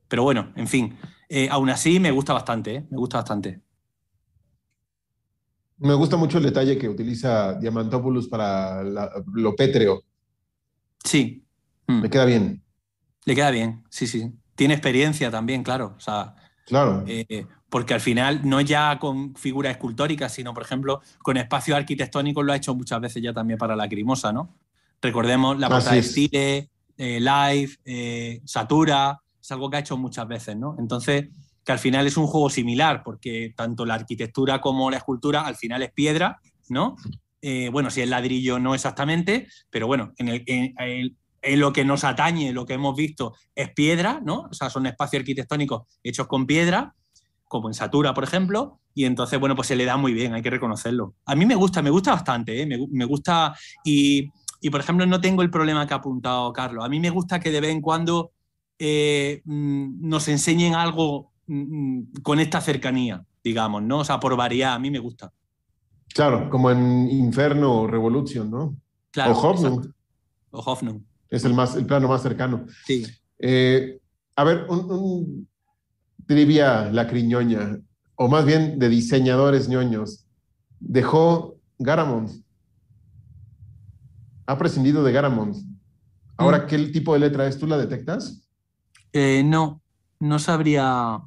Pero bueno, en fin, eh, aún así me gusta bastante, ¿eh? me gusta bastante. Me gusta mucho el detalle que utiliza Diamantopoulos para la, lo pétreo. Sí. Mm. Me queda bien. Le queda bien, sí, sí. Tiene experiencia también, claro. O sea, claro. Eh, porque al final no ya con figuras escultóricas, sino, por ejemplo, con espacios arquitectónicos lo ha hecho muchas veces ya también para la Crimosa, ¿no? Recordemos la portada de Stile, eh, Live, eh, Satura, es algo que ha hecho muchas veces, ¿no? Entonces, que al final es un juego similar, porque tanto la arquitectura como la escultura al final es piedra, ¿no? Eh, bueno, si es ladrillo no exactamente, pero bueno, en, el, en, en, en, lo que nos atañe, lo que hemos visto es piedra, ¿no? O sea, son espacios arquitectónicos hechos con piedra, como en Satura, por ejemplo, y entonces, bueno, pues se le da muy bien, hay que reconocerlo. A mí me gusta, me gusta bastante, ¿eh? me, me, gusta y, y, por ejemplo, no tengo el problema que ha apuntado Carlos. A mí me gusta que de vez en cuando eh, nos enseñen algo con esta cercanía, digamos, ¿no? O sea, por variar, a mí me gusta. Claro, como en Inferno o Revolution, ¿no? Claro, o Hoffnung. O Hoffnung. Es el, más, el plano más cercano. Sí. Eh, a ver, un, un trivia lacriñoña, o más bien de diseñadores ñoños. Dejó Garamond. Ha prescindido de Garamond. Ahora, mm. ¿qué tipo de letra es? ¿Tú la detectas? Eh, no, no sabría.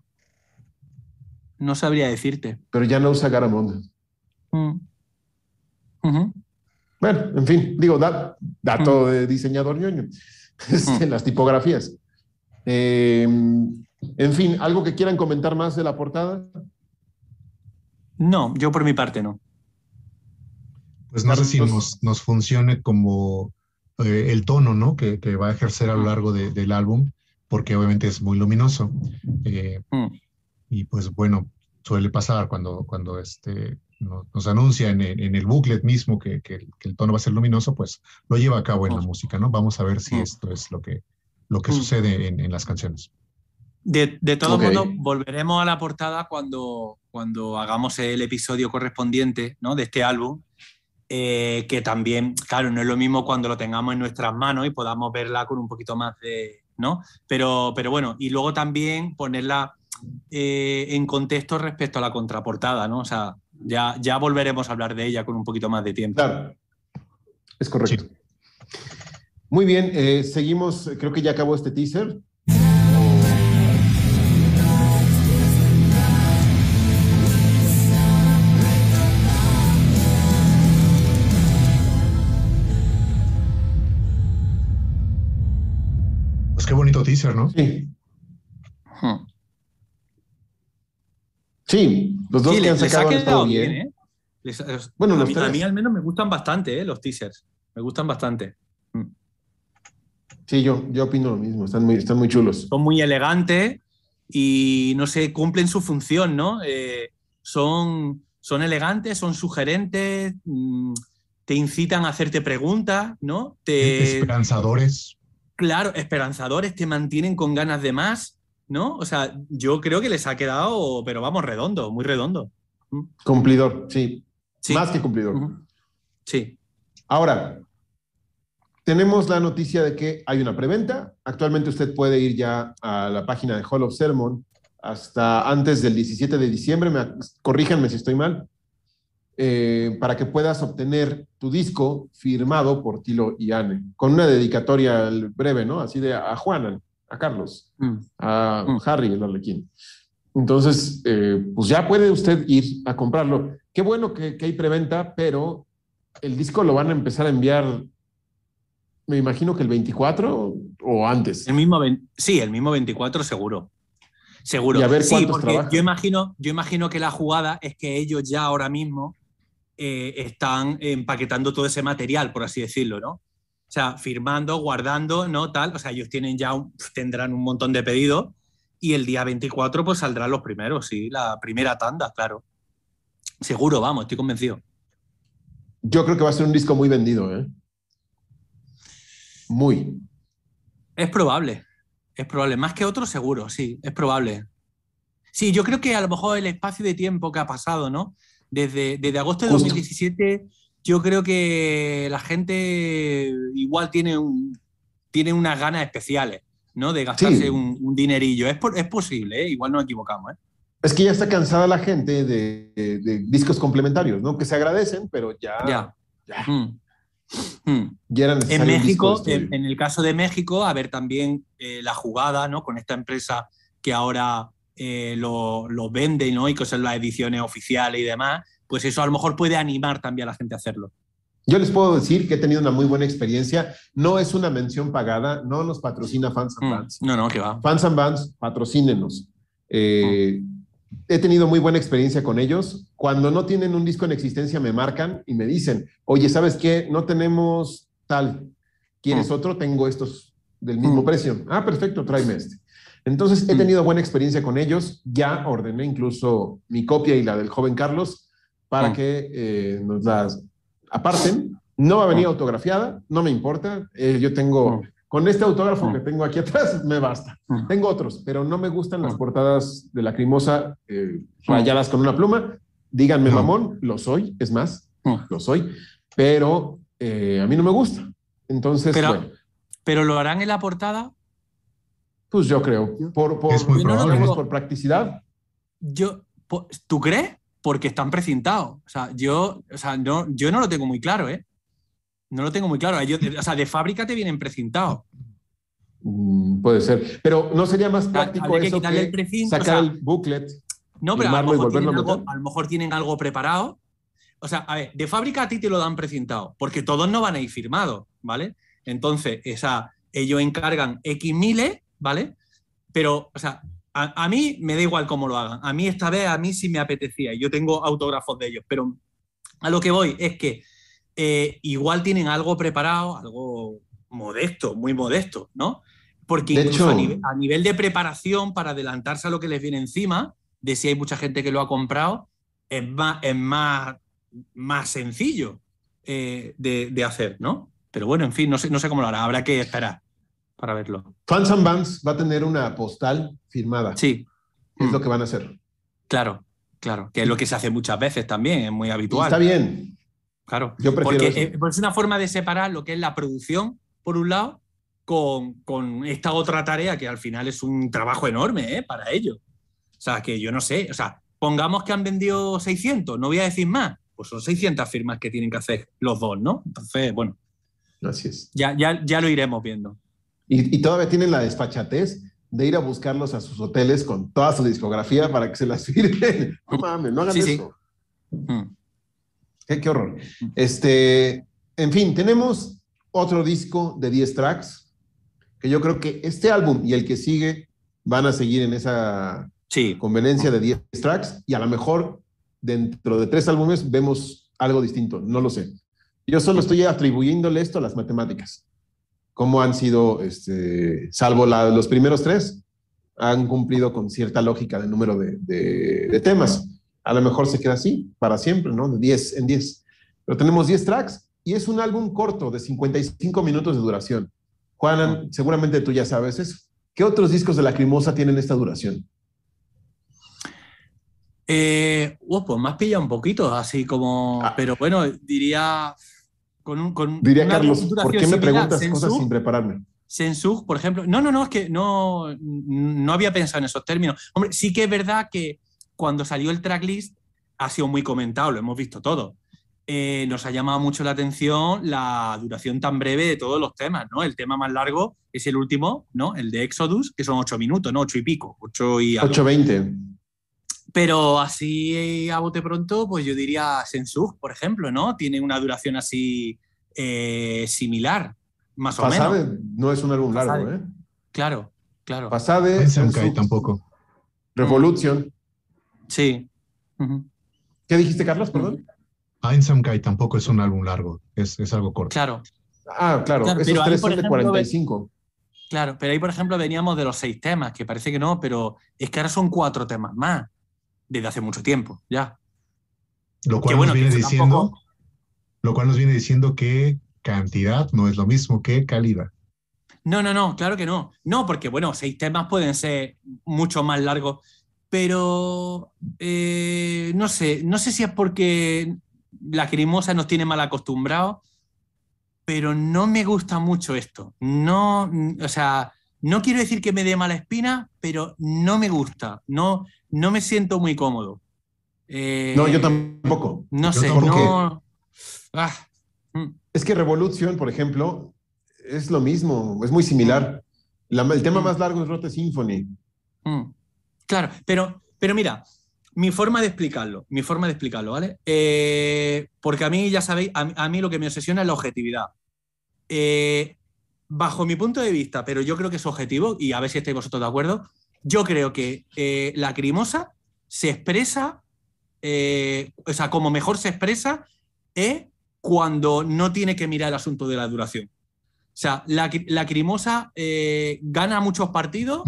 No sabría decirte. Pero ya no usa Garamond. Mm. Uh -huh. Bueno, en fin, digo, da, dato mm. de diseñador ñoño. Este, mm. Las tipografías. Eh, en fin, ¿algo que quieran comentar más de la portada? No, yo por mi parte no. Pues no sé si nos, nos funcione como eh, el tono, ¿no? Que, que, va a ejercer a lo largo de, del álbum, porque obviamente es muy luminoso. Eh, mm. Y pues bueno, suele pasar cuando, cuando este, nos, nos anuncia en, en, el booklet mismo que, que, que, el tono va a ser luminoso, pues lo lleva a cabo en la música, ¿no? Vamos a ver si esto es lo que, lo que sucede en, en las canciones. De, de todos okay. modos, volveremos a la portada cuando, cuando hagamos el episodio correspondiente ¿no? de este álbum, eh, que también, claro, no es lo mismo cuando lo tengamos en nuestras manos y podamos verla con un poquito más de, ¿no? Pero, pero bueno, y luego también ponerla eh, en contexto respecto a la contraportada, ¿no? O sea, ya, ya volveremos a hablar de ella con un poquito más de tiempo. Claro. Es correcto. Muy bien, eh, seguimos, creo que ya acabó este teaser. Pues qué bonito teaser, ¿no? Sí. Hmm. Sí, los dos Sí, que le- han les sacado quedado bien. bien, ¿eh? Les- es- Bueno, a, los mí, a mí al menos me gustan bastante, ¿eh? Los teasers. Me gustan bastante. Mm. Sí, yo, yo opino lo mismo, están muy, están muy chulos. Son muy elegantes y, no sé, cumplen su función, ¿no? Eh, son, son elegantes, son sugerentes, mm, te incitan a hacerte preguntas, ¿no? Te, Esperanzadores. claro, esperanzadores, te mantienen con ganas de más, ¿no? O sea, yo creo que les ha quedado, pero vamos, redondo, muy redondo. Mm. Cumplidor, sí, Sí. más que cumplidor. Sí. Ahora, tenemos la noticia de que hay una preventa. Actualmente usted puede ir ya a la página de Hall of Sermon hasta antes del 17 de diciembre, me, corríjanme si estoy mal, eh, para que puedas obtener tu disco firmado por Tilo y Anne, con una dedicatoria breve, ¿no? Así de a Juana, a Carlos, Mm. a Mm. Harry, el arlequín. Entonces, eh, pues ya puede usted ir a comprarlo. Qué bueno que, que hay preventa, pero el disco lo van a empezar a enviar, me imagino que el 24 o antes. El mismo, sí, el mismo 24 seguro. Seguro. Y a ver sí, cuántos porque trabajan. yo imagino, yo imagino que la jugada es que ellos ya ahora mismo eh, están empaquetando todo ese material, por así decirlo, ¿no? O sea, firmando, guardando, ¿no? Tal. O sea, ellos tienen ya un- tendrán un montón de pedidos y el día 24 pues saldrán los primeros, sí, la primera tanda, claro. Seguro, vamos, estoy convencido. Yo creo que va a ser un disco muy vendido, ¿eh? Muy. Es probable, es probable. Más que otros, seguro, sí, es probable. Sí, yo creo que a lo mejor el espacio de tiempo que ha pasado, ¿no? Desde, desde agosto de Justo. 2017, yo creo que la gente igual tiene, un, tiene unas ganas especiales, ¿no? De gastarse Sí. un, un dinerillo. Es, por- es posible, ¿eh? Igual nos equivocamos, ¿eh? Es que ya está cansada la gente de, de- de discos complementarios, ¿no? Que se agradecen, pero ya, Ya. ya, Mm. En México, en el caso de México, a ver también eh, la jugada, ¿no? Con esta empresa que ahora eh, lo, lo vende, ¿no? Y que son las ediciones oficiales y demás, pues eso a lo mejor puede animar también a la gente a hacerlo. Yo les puedo decir que he tenido una muy buena experiencia. No es una mención pagada, no nos patrocina Fans and Mm. Bands. No, no, que va. Fans and Bands, patrocínenos. Eh, He tenido muy buena experiencia con ellos. Cuando no tienen un disco en existencia, me marcan y me dicen, oye, ¿sabes qué? No tenemos tal. ¿Quieres Mm. otro? Tengo estos del mismo Mm. precio. Ah, perfecto, tráeme este. Entonces, he Mm. tenido buena experiencia con ellos. Ya ordené incluso mi copia y la del joven Carlos para Mm. que eh, nos las aparten. No va a venir Mm. autografiada, no me importa. Eh, yo tengo, Mm. con este autógrafo Mm. que tengo aquí atrás, me basta. Mm. Tengo otros, pero no me gustan las portadas de Lacrimosa eh, rayadas con una pluma. Díganme, No. mamón, lo soy, es más, Mm. lo soy, pero eh, a mí no me gusta. Entonces, Pero- bueno, Pero lo harán en la portada. pues yo creo, por, por, Es muy no digo. por practicidad, Yo, ¿Tú crees? Porque están precintados. O sea, yo, o sea, no, yo no lo tengo muy claro, ¿eh? No lo tengo muy claro. O sea, de fábrica te vienen precintados. mm, puede ser. Pero ¿no sería más práctico que eso el o sacar sea, el booklet? No, pero lo, mejor tienen algo, a lo mejor tienen algo preparado. O sea, a ver, de fábrica a ti te lo dan precintado, porque todos no van a ir firmados, ¿vale? Entonces, esa, ellos encargan X miles, ¿vale? Pero, o sea, a, a mí me da igual cómo lo hagan. A mí esta vez, a mí sí me apetecía. y Yo tengo autógrafos de ellos, pero a lo que voy es que eh, igual tienen algo preparado, algo modesto, muy modesto, ¿no? Porque incluso hecho- a, nivel, a nivel de preparación, para adelantarse a lo que les viene encima, de si hay mucha gente que lo ha comprado, es más, es más, más sencillo eh, de, de hacer, ¿no? Pero bueno, en fin, no sé, no sé cómo lo hará, habrá que esperar para verlo. Fans and Bands va a tener una postal firmada. Sí, Es Mm. lo que van a hacer. claro, claro, que es lo que se hace muchas veces también, es muy habitual. está bien. Claro. Yo prefiero Porque eso. eh, pues es una forma de separar lo que es la producción, por un lado, con, con esta otra tarea que al final es un trabajo enorme ¿eh? para ellos. O sea, que yo no sé, o sea, pongamos que han vendido 600, no voy a decir más, pues son 600 firmas que tienen que hacer los dos, ¿no? Entonces, bueno, Así es. ya, ya, ya lo iremos viendo. Y, y todavía tienen la desfachatez de ir a buscarlos a sus hoteles con toda su discografía para que se las firmen. No mames, no hagan Sí, sí. eso. Qué, qué horror. Este, en fin, tenemos otro disco de 10 tracks. que yo creo que este álbum y el que sigue van a seguir en esa Sí, conveniencia de 10 tracks y a lo mejor dentro de tres álbumes vemos algo distinto, no lo sé. Yo solo estoy atribuyéndole esto a las matemáticas. Cómo han sido, este, salvo la- los primeros tres, han cumplido con cierta lógica de número de, de- de temas. A lo mejor se queda así para siempre, ¿no? De 10 en 10. Pero tenemos 10 tracks y es un álbum corto de 55 minutos de duración. Juanan, seguramente tú ya sabes eso. ¿Qué otros discos de Lacrimosa tienen esta duración? Eh, pues me has pillado un poquito, así como. Ah. Pero bueno, diría. Con un, con Diría una Carlos, ¿por qué me similar, preguntas cosas sin prepararme? Sensug, por ejemplo. No, no, no, es que no, no había pensado en esos términos. Hombre, sí que es verdad que cuando salió el tracklist ha sido muy comentado, lo hemos visto todo. Eh, nos ha llamado mucho la atención la duración tan breve de todos los temas, ¿no? El tema más largo es el último, ¿no? El de Exodus, que son ocho minutos, ¿no? Ocho y pico, ocho y algo. 820. Pero así a bote pronto, pues yo diría Sensug, por ejemplo, ¿no? Tiene una duración así eh, similar, más o Pasade menos. no es un álbum largo, Pasade. ¿eh? Claro, claro. Pasade, Ensemble Sensu, tampoco. Revolution. Sí. ¿Qué dijiste, Carlos? Perdón. Einsamkai tampoco es un álbum largo, es, es algo corto. Claro, Ah, claro, Claro, esos pero tres por son de ejemplo, 45. claro. Pero ahí, por ejemplo, veníamos de los seis temas, que parece que no, pero es que ahora son cuatro temas más, desde hace mucho tiempo, ya. Lo cual Que bueno, nos viene diciendo, tampoco- lo cual nos viene diciendo que cantidad no es lo mismo que calidad. No, no, no, claro que no. No, porque bueno, seis temas pueden ser mucho más largos, pero eh, no sé, no sé si es porque Lacrimosa nos tiene mal acostumbrados, pero no me gusta mucho esto. No, o sea, no quiero decir que me dé mala espina, pero no me gusta, no, no me siento muy cómodo. Eh, No, yo tampoco. No Yo sé, tampoco. no. Ah, mm. Es que Revolution, por ejemplo, es lo mismo, es muy similar. La- el tema Mm. más largo es Rote Symphony. Mm. Claro, pero, pero mira, mi forma de explicarlo, mi forma de explicarlo, ¿vale? Eh, porque a mí, ya sabéis, a, mí- a mí lo que me obsesiona es la objetividad. Eh, bajo mi punto de vista, pero yo creo que es objetivo, y a ver si estáis vosotros de acuerdo, yo creo que eh, la crimosa se expresa, eh, o sea, como mejor se expresa es cuando no tiene que mirar el asunto de la duración. O sea, la, la crimosa eh, gana muchos partidos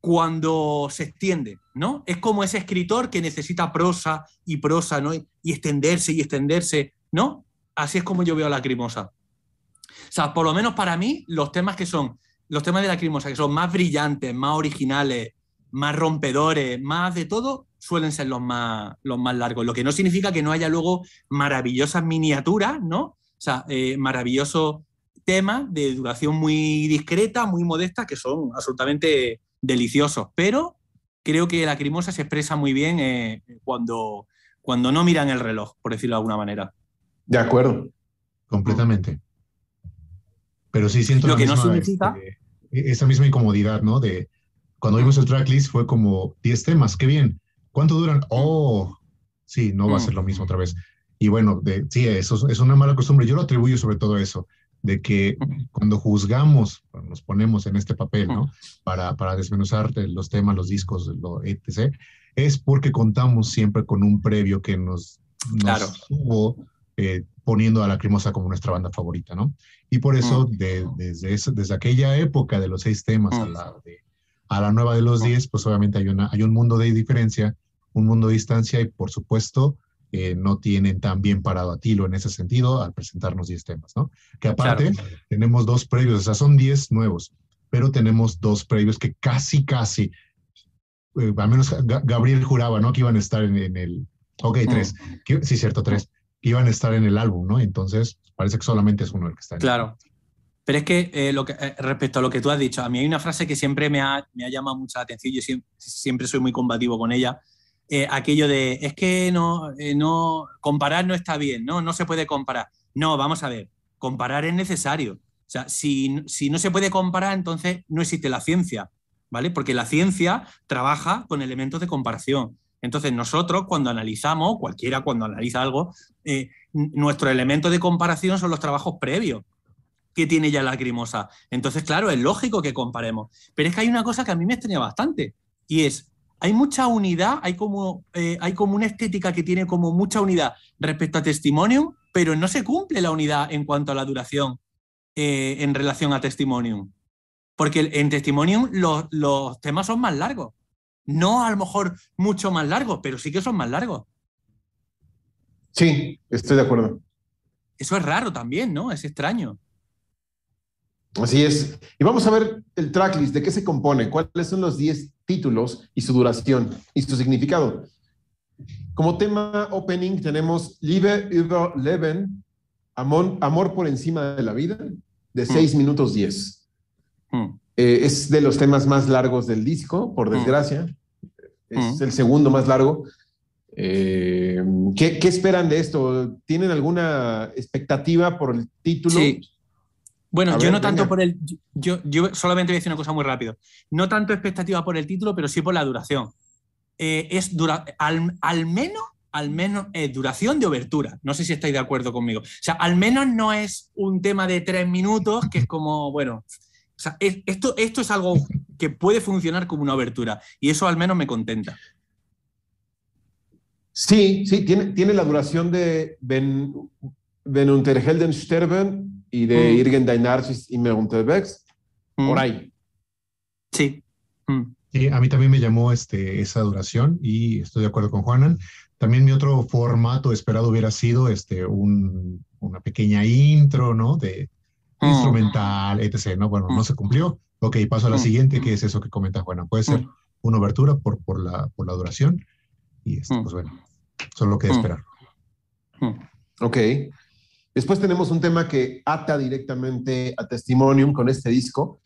cuando se extiende, ¿no? Es como ese escritor que necesita prosa y prosa, ¿no? Y, y extenderse y extenderse, ¿no? Así es como yo veo a la crimosa. Sea, por lo menos para mí, los temas que son, los temas de la crimosa, que son más brillantes, más originales, más rompedores, más de todo, suelen ser los más, los más largos. Lo que no significa que no haya luego maravillosas miniaturas, ¿no? O sea, eh, maravillosos temas de duración muy discreta, muy modesta, que son absolutamente deliciosos. Pero creo que la crimosa se expresa muy bien eh, cuando, cuando no miran el reloj, por decirlo de alguna manera. De acuerdo. Completamente. Pero sí siento Lo que no significa- este, esa misma incomodidad, ¿no? De cuando vimos el tracklist fue como 10 temas, qué bien. ¿Cuánto duran? Oh, sí, no va a ser lo mismo otra vez. Y bueno, de, sí, eso es una mala costumbre. Yo lo atribuyo sobre todo a eso, de que cuando juzgamos, nos ponemos en este papel, ¿no? Para, para desmenuzar los temas, los discos, lo, etc., es porque contamos siempre con un previo que nos, nos Claro. estuvo, eh, poniendo a la Crimosa como nuestra banda favorita, ¿no? Y por eso, de- desde, esa- desde aquella época de los seis temas a Mm. la, de- a la nueva de los Mm. diez, pues obviamente hay, una, hay un mundo de diferencia, un mundo de distancia y por supuesto eh, no tienen tan bien parado a Tilo en ese sentido al presentarnos 10 temas, ¿no? Que aparte tenemos dos previos, o sea, son 10 nuevos, pero tenemos dos previos que casi, casi, eh, al menos Ga- Gabriel juraba, ¿no? Que iban a estar en, en el, ok, tres, que- sí, cierto, tres, que iban a estar en el álbum, ¿no? Entonces, parece que solamente es uno el que está en el Claro. Pero es que, eh, lo que eh, respecto a lo que tú has dicho, a mí hay una frase que siempre me ha, me ha llamado mucha atención, yo siempre, siempre soy muy combativo con ella, eh, aquello de, es que no, no, comparar no está bien, ¿no? No se puede comparar. No, vamos a ver, comparar es necesario. O sea, si, si no se puede comparar, entonces no existe la ciencia, ¿vale? Porque la ciencia trabaja con elementos de comparación. Entonces nosotros cuando analizamos, cualquiera cuando analiza algo, eh, nuestro elemento de comparación son los trabajos previos. que tiene ya Lacrimosa. Entonces, claro, es lógico que comparemos. Pero es que hay una cosa que a mí me extraña bastante y es, hay mucha unidad, hay como, eh, hay como una estética que tiene como mucha unidad respecto a Testimonium, pero no se cumple la unidad en cuanto a la duración eh, en relación a Testimonium. Porque en Testimonium los, los temas son más largos. No a lo mejor mucho más largos, pero sí que son más largos. Sí, estoy de acuerdo. Eso es raro también, ¿no? Es extraño. Así es. Y vamos a ver el tracklist, de qué se compone, cuáles son los 10 títulos y su duración y su significado. Como tema opening tenemos Liebe über Leben, Amor, amor por encima de la vida, de 6 minutos 10. Mm. Eh, es de los temas más largos del disco, por desgracia. Es el segundo más largo. Eh, ¿qué, ¿qué, esperan de esto? ¿Tienen alguna expectativa por el título? Sí. Bueno, A yo ver, no tanto por el. Yo, yo solamente voy a decir una cosa muy rápido. No tanto expectativa por el título, pero sí por la duración. Eh, es dura, al, al menos, al menos es duración de obertura. No sé si estáis de acuerdo conmigo. O sea, al menos no es un tema de tres minutos que es como, bueno. O sea, es- esto, esto es algo que puede funcionar como una obertura. Y eso al menos me contenta. Sí, sí, tiene, tiene la duración de Ben, Ben unter Helden sterben y de Mm. Irgendein Narcis immer unterwegs, Mm. por ahí. Sí. Mm. Sí, a mí también me llamó este, esa duración y estoy de acuerdo con Juanan. También mi otro formato esperado hubiera sido este, un- una pequeña intro, ¿no? De Mm. instrumental, etc. ¿no? Bueno, no se cumplió. Ok, paso a la Mm. siguiente, que es eso que comenta Juanan. Puede ser Mm. una obertura por, por, la, por la duración y este, Mm. pues bueno, solo queda Mm. esperar. Mm. Ok. Después tenemos un tema que ata directamente a Testimonium con este disco,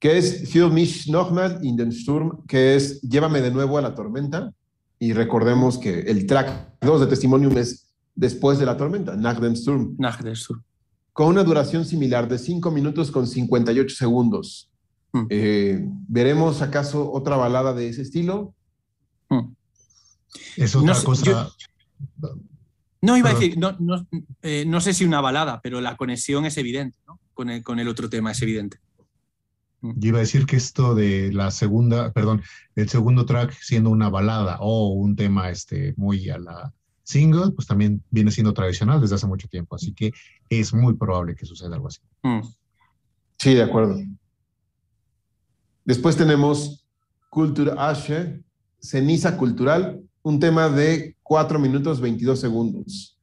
que es Für mich nochmal in den Sturm, que es Llévame de nuevo a la tormenta. Y recordemos que el track 2 de Testimonium es Después de la tormenta, Nach dem Sturm, Nach der Sur. con una duración similar de 5 minutos con 58 segundos. Mm. Eh, ¿Veremos acaso otra balada de ese estilo? Mm. Es otra No sé, cosa. yo- No, iba a decir, no, no, eh, no sé si una balada, pero la conexión es evidente, ¿no? Con el, con el otro tema es evidente. Yo iba a decir que esto de la segunda, perdón, el segundo track siendo una balada o un tema este, muy a la single, pues también viene siendo tradicional desde hace mucho tiempo. Así que es muy probable que suceda algo así. Mm. Sí, de acuerdo. Después tenemos Culture Ashe, Ceniza Cultural, un tema de 4 minutos 22 segundos.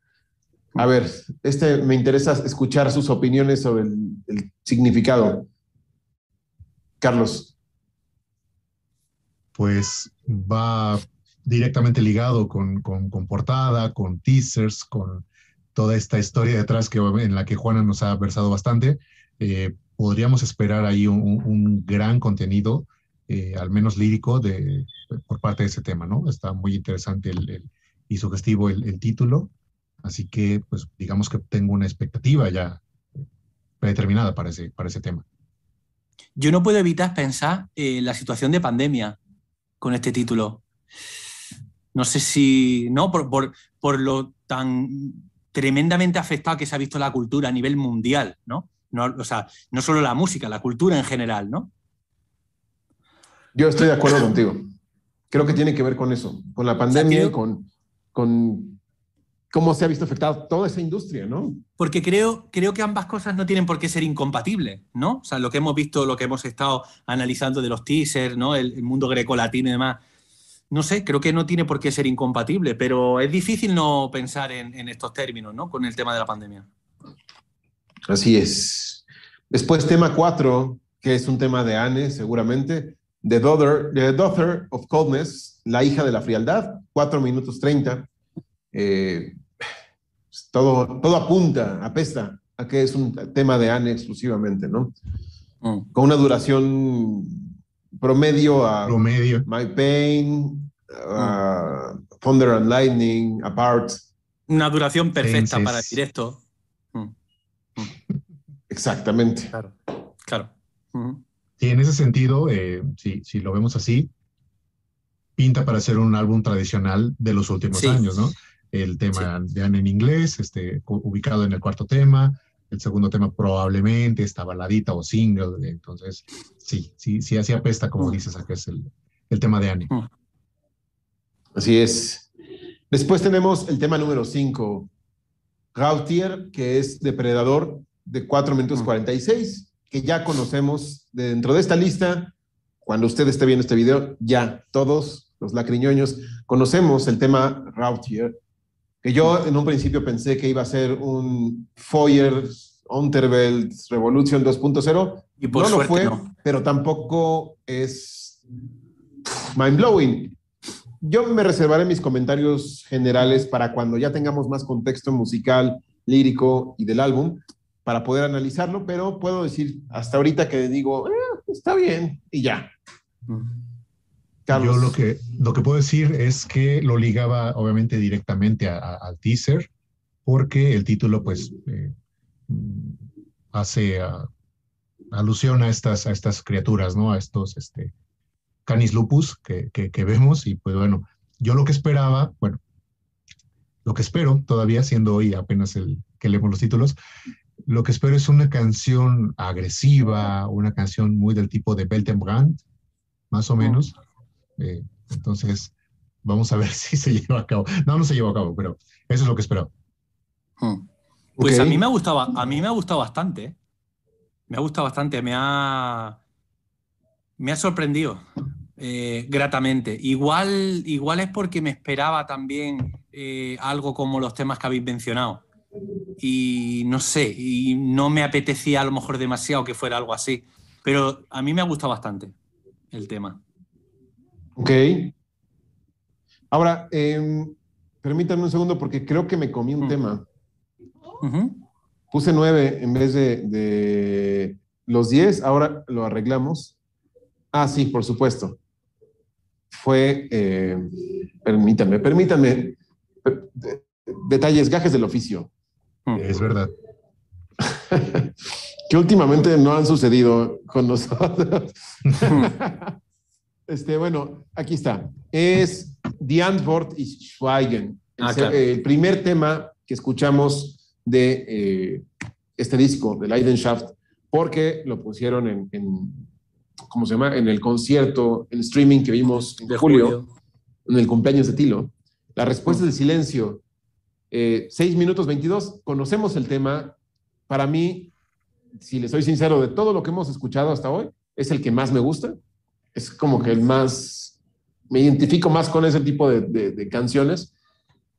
A ver, este me interesa escuchar sus opiniones sobre el, significado. Carlos. Pues va directamente ligado con, con, con portada, con teasers, con toda esta historia detrás que, en la que Juana nos ha versado bastante. Eh, podríamos esperar ahí un- un gran contenido, eh, al menos lírico, de, por parte de ese tema, ¿no? Está muy interesante el, el- y sugestivo el, el título, así que, pues, digamos que tengo una expectativa ya predeterminada para ese, para ese tema. Yo no puedo evitar pensar en la situación de pandemia con este título. No sé si, ¿no? Por, por- por lo tan tremendamente afectado que se ha visto la cultura a nivel mundial, ¿no? No, o sea, no solo la música, la cultura en general, ¿no? Yo estoy de acuerdo contigo. Creo que tiene que ver con eso, con la pandemia y con, con cómo se ha visto afectada toda esa industria, ¿no? Porque creo, creo que ambas cosas no tienen por qué ser incompatibles, ¿no? O sea, lo que hemos visto, lo que hemos estado analizando de los teasers, ¿no? El, el mundo grecolatino y demás. No sé, creo que no tiene por qué ser incompatible, pero es difícil no pensar en, en estos términos, ¿no? Con el tema de la pandemia. Así es. Después tema 4, que es un tema de Anne, seguramente. The Daughter, The Daughter of Coldness, la hija de la frialdad, 4 minutos 30. Eh, todo, todo apunta, apesta a que es un tema de Anne exclusivamente, ¿no? Mm. Con una duración promedio a Promedio. My Pain, a Thunder and Lightning, Apart. Una duración perfecta para directo. Mm, Exactamente. Claro. Claro. Y en ese sentido, eh, si, si lo vemos así, pinta para ser un álbum tradicional de los últimos Sí. años, ¿no? El tema de Anne en inglés, este, ubicado en el cuarto tema, el segundo tema probablemente, esta baladita o single. Entonces, sí, sí, sí, así apesta, como Mm. dices, a que es el, el tema de Annie. Mm. Así es. Después tenemos el tema número 5, Gautier, que es Depredador de 4 minutos Mm. 46, que ya conocemos de dentro de esta lista. Cuando usted esté viendo este video, ya todos los lacriñoños conocemos el tema Gautier, que yo en un principio pensé que iba a ser un Foyer Unterwelt Revolution 2.0. Y por no lo fue, no. pero tampoco es mind blowing. Yo me reservaré mis comentarios generales para cuando ya tengamos más contexto musical, lírico y del álbum para poder analizarlo, pero puedo decir hasta ahorita que digo, "Eh, está bien y ya. Carlos. Yo lo que, lo que puedo decir es que lo ligaba obviamente directamente a- a- al teaser, porque el título pues eh, mm, hace ah, alusión a estas, a estas criaturas, ¿no? A estos este, canis lupus que, que, que vemos y pues bueno, yo lo que esperaba, bueno, lo que espero todavía, siendo hoy apenas el que leemos los títulos, lo que espero es una canción agresiva, una canción muy del tipo de Beltenbrand, más o menos. Eh, entonces, vamos a ver si se lleva a cabo. No, no se lleva a cabo, pero eso es lo que espero. Mm. Pues a mí me ha gustado, a mí me ha gustado bastante. ¿eh? Me ha gustado bastante, me ha, me ha sorprendido eh, gratamente. Igual, igual es porque me esperaba también eh, algo como los temas que habéis mencionado. Y no sé, y no me apetecía a lo mejor demasiado que fuera algo así. Pero a mí me ha gustado bastante el tema. Ok. Ahora, em, permítanme un segundo porque creo que me comí un Mm. tema. Puse nueve en vez de, de los diez, ahora lo arreglamos. Ah, sí, por supuesto. Fue, eh, permítanme, permítanme, pe- de- detalles, gajes del oficio. Es verdad. que últimamente no han sucedido con nosotros. este, bueno, aquí está. Es Die Antwort ist Schweigen. El, Ah, claro. el primer tema que escuchamos de eh, este disco, de Leidenschaft, porque lo pusieron en, en- ¿cómo se llama? En el concierto, en streaming que vimos en De julio, julio. en el cumpleaños de Tilo. La respuesta es de silencio. Eh, 6 minutos 22. Conocemos el tema. Para mí, si le soy sincero, de todo lo que hemos escuchado hasta hoy, es el que más me gusta. Es como que el más. Me identifico más con ese tipo de, de- de canciones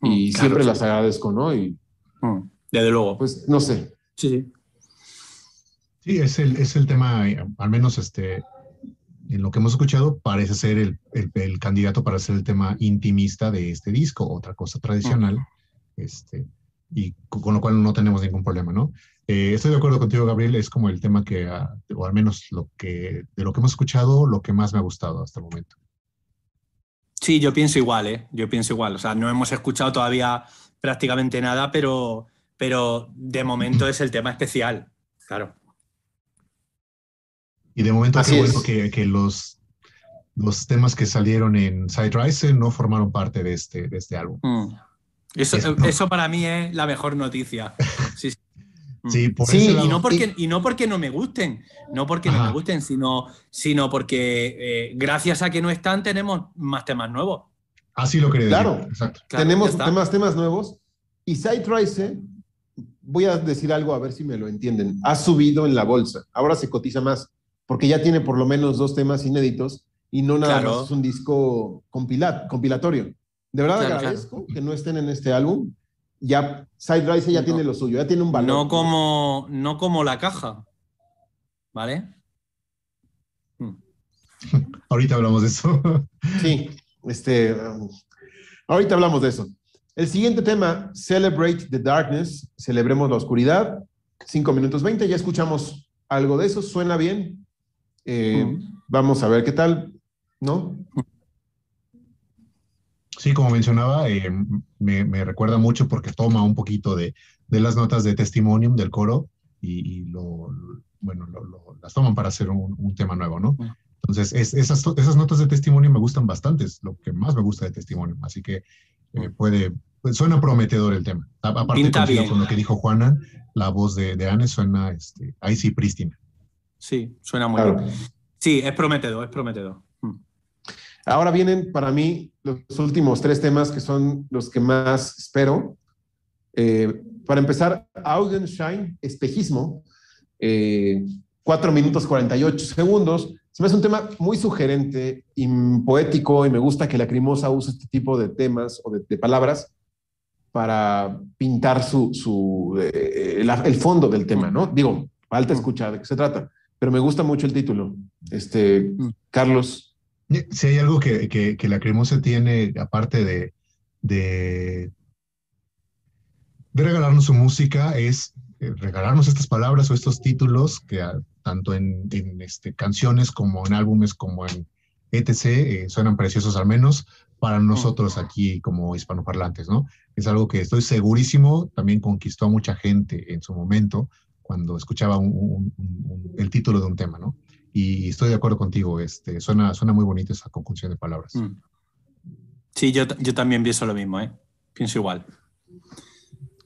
y Mm, claro, siempre sí. las agradezco, ¿no? Y Mm. Desde luego. pues no sé. sí, sí. Sí, es el, es el tema, eh, al menos este, en lo que hemos escuchado, parece ser el, el- el candidato para ser el tema intimista de este disco, otra cosa tradicional, este, y co- con lo cual no tenemos ningún problema, ¿no? Eh, estoy de acuerdo contigo, Gabriel, es como el tema que, ah, o al menos lo que, de lo que hemos escuchado, lo que más me ha gustado hasta el momento. Sí, yo pienso igual, ¿eh? Yo pienso igual. O sea, no hemos escuchado todavía prácticamente nada, pero, pero de momento es el tema especial. Claro. Y de momento, Así qué es. bueno que, que los, los temas que salieron en Side Rise no formaron parte de este, de este álbum. Mm. Eso, Eso. eso para mí es la mejor noticia. Sí, sí. Mm. Sí, por Sí, ese y no, porque, y no porque no me gusten, no porque no Ajá. me gusten, sino, sino porque eh, gracias a que no están tenemos más temas nuevos. Así lo decir. Claro. Exacto. Claro, Tenemos temas, temas nuevos. Y Side Rise, voy a decir algo a ver si me lo entienden. Ha subido en la bolsa. Ahora se cotiza más porque ya tiene por lo menos dos temas inéditos y no nada Claro. más es un disco compila- compilatorio. De verdad Claro, agradezco que no estén en este álbum. Ya Side Rise ya No. tiene lo suyo, ya tiene un valor. No como, no como la caja. ¿Vale? Mm. Ahorita hablamos de eso. Sí, este, um, ahorita hablamos de eso. El siguiente tema, Celebrate the Darkness, celebremos la oscuridad, 5 minutos 20, ya escuchamos algo de eso, suena bien. Eh, Mm. Vamos a ver qué tal, ¿no? Sí, como mencionaba, eh, me, me recuerda mucho porque toma un poquito de, de las notas de Testimonium del coro y, y lo, bueno, lo- lo- las toman para hacer un, un tema nuevo, ¿no? Entonces, es- esas, notas de Testimonium me gustan bastante, es lo que más me gusta de Testimonium, así que eh, puede, pues suena prometedor el tema. A- Aparte Pinta bien. con lo que dijo Juana, la voz de, de Anne suena este, ahí sí prístina. Sí, suena muy Claro. bien. Sí, es prometedor, es prometedor. Mm. Ahora vienen para mí los últimos tres temas que son los que más espero. Eh, para empezar, Augenschein, espejismo, eh, 4 minutos 48 segundos. Se me hace un tema muy sugerente y poético y me gusta que la Crimosa use este tipo de temas o de, de palabras para pintar su, su, eh, la- el fondo del tema, ¿no? Digo, falta escuchar de qué se trata, pero me gusta mucho el título. Este, Carlos. Si hay algo que, que, que la cremosa tiene, aparte de, de, de regalarnos su música, es eh, regalarnos estas palabras o estos títulos que ah, tanto en, en, este, canciones como en álbumes como en etc. eh, suenan preciosos al menos para nosotros aquí como hispanoparlantes, ¿no? Es algo que estoy segurísimo también conquistó a mucha gente en su momento cuando escuchaba un- un- un- un- el título de un tema, ¿no? Y estoy de acuerdo contigo, este, suena, suena muy bonita esa conjunción de palabras. Mm. Sí, yo, yo también pienso lo mismo, ¿eh? Pienso igual.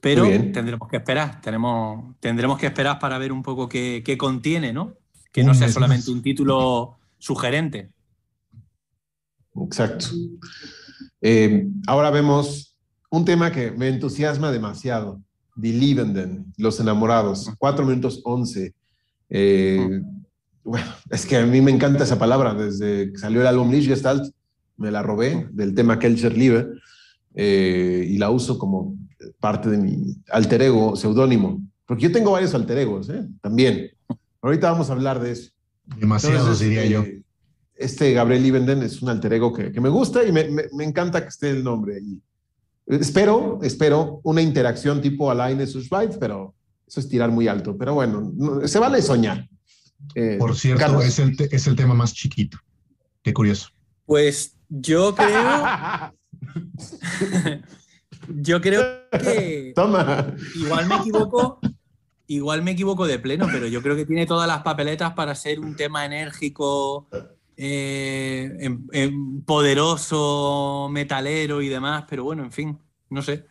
Pero tendremos que esperar, tenemos, tendremos que esperar para ver un poco qué, qué contiene, ¿no? Que no sea solamente un título sugerente. Exacto. Eh, ahora vemos un tema que me entusiasma demasiado. Die Liebenden, Los Enamorados, 4 minutos 11. Eh, bueno, es que a mí me encanta esa palabra. Desde que salió el álbum Lichtgestalt, me la robé del tema Kelcher Liebe eh, y la uso como parte de mi alter ego, seudónimo. Porque yo tengo varios alter egos, ¿eh? también. Ahorita vamos a hablar de eso. Demasiados, Entonces, diría eh, yo. Este Gabriel Liebenden es un alter ego que, que me gusta y me, me- me encanta que esté el nombre ahí. Espero, espero una interacción tipo Alain Schweiz, pero eso es tirar muy alto. Pero bueno, no- se vale soñar. Eh, Por cierto, Carlos. es el, te- es el tema más chiquito. Qué curioso. Pues yo creo, yo creo que Toma. igual me equivoco, igual me equivoco de pleno, pero yo creo que tiene todas las papeletas para ser un tema enérgico, eh, poderoso, metalero y demás, pero bueno, en fin, no sé.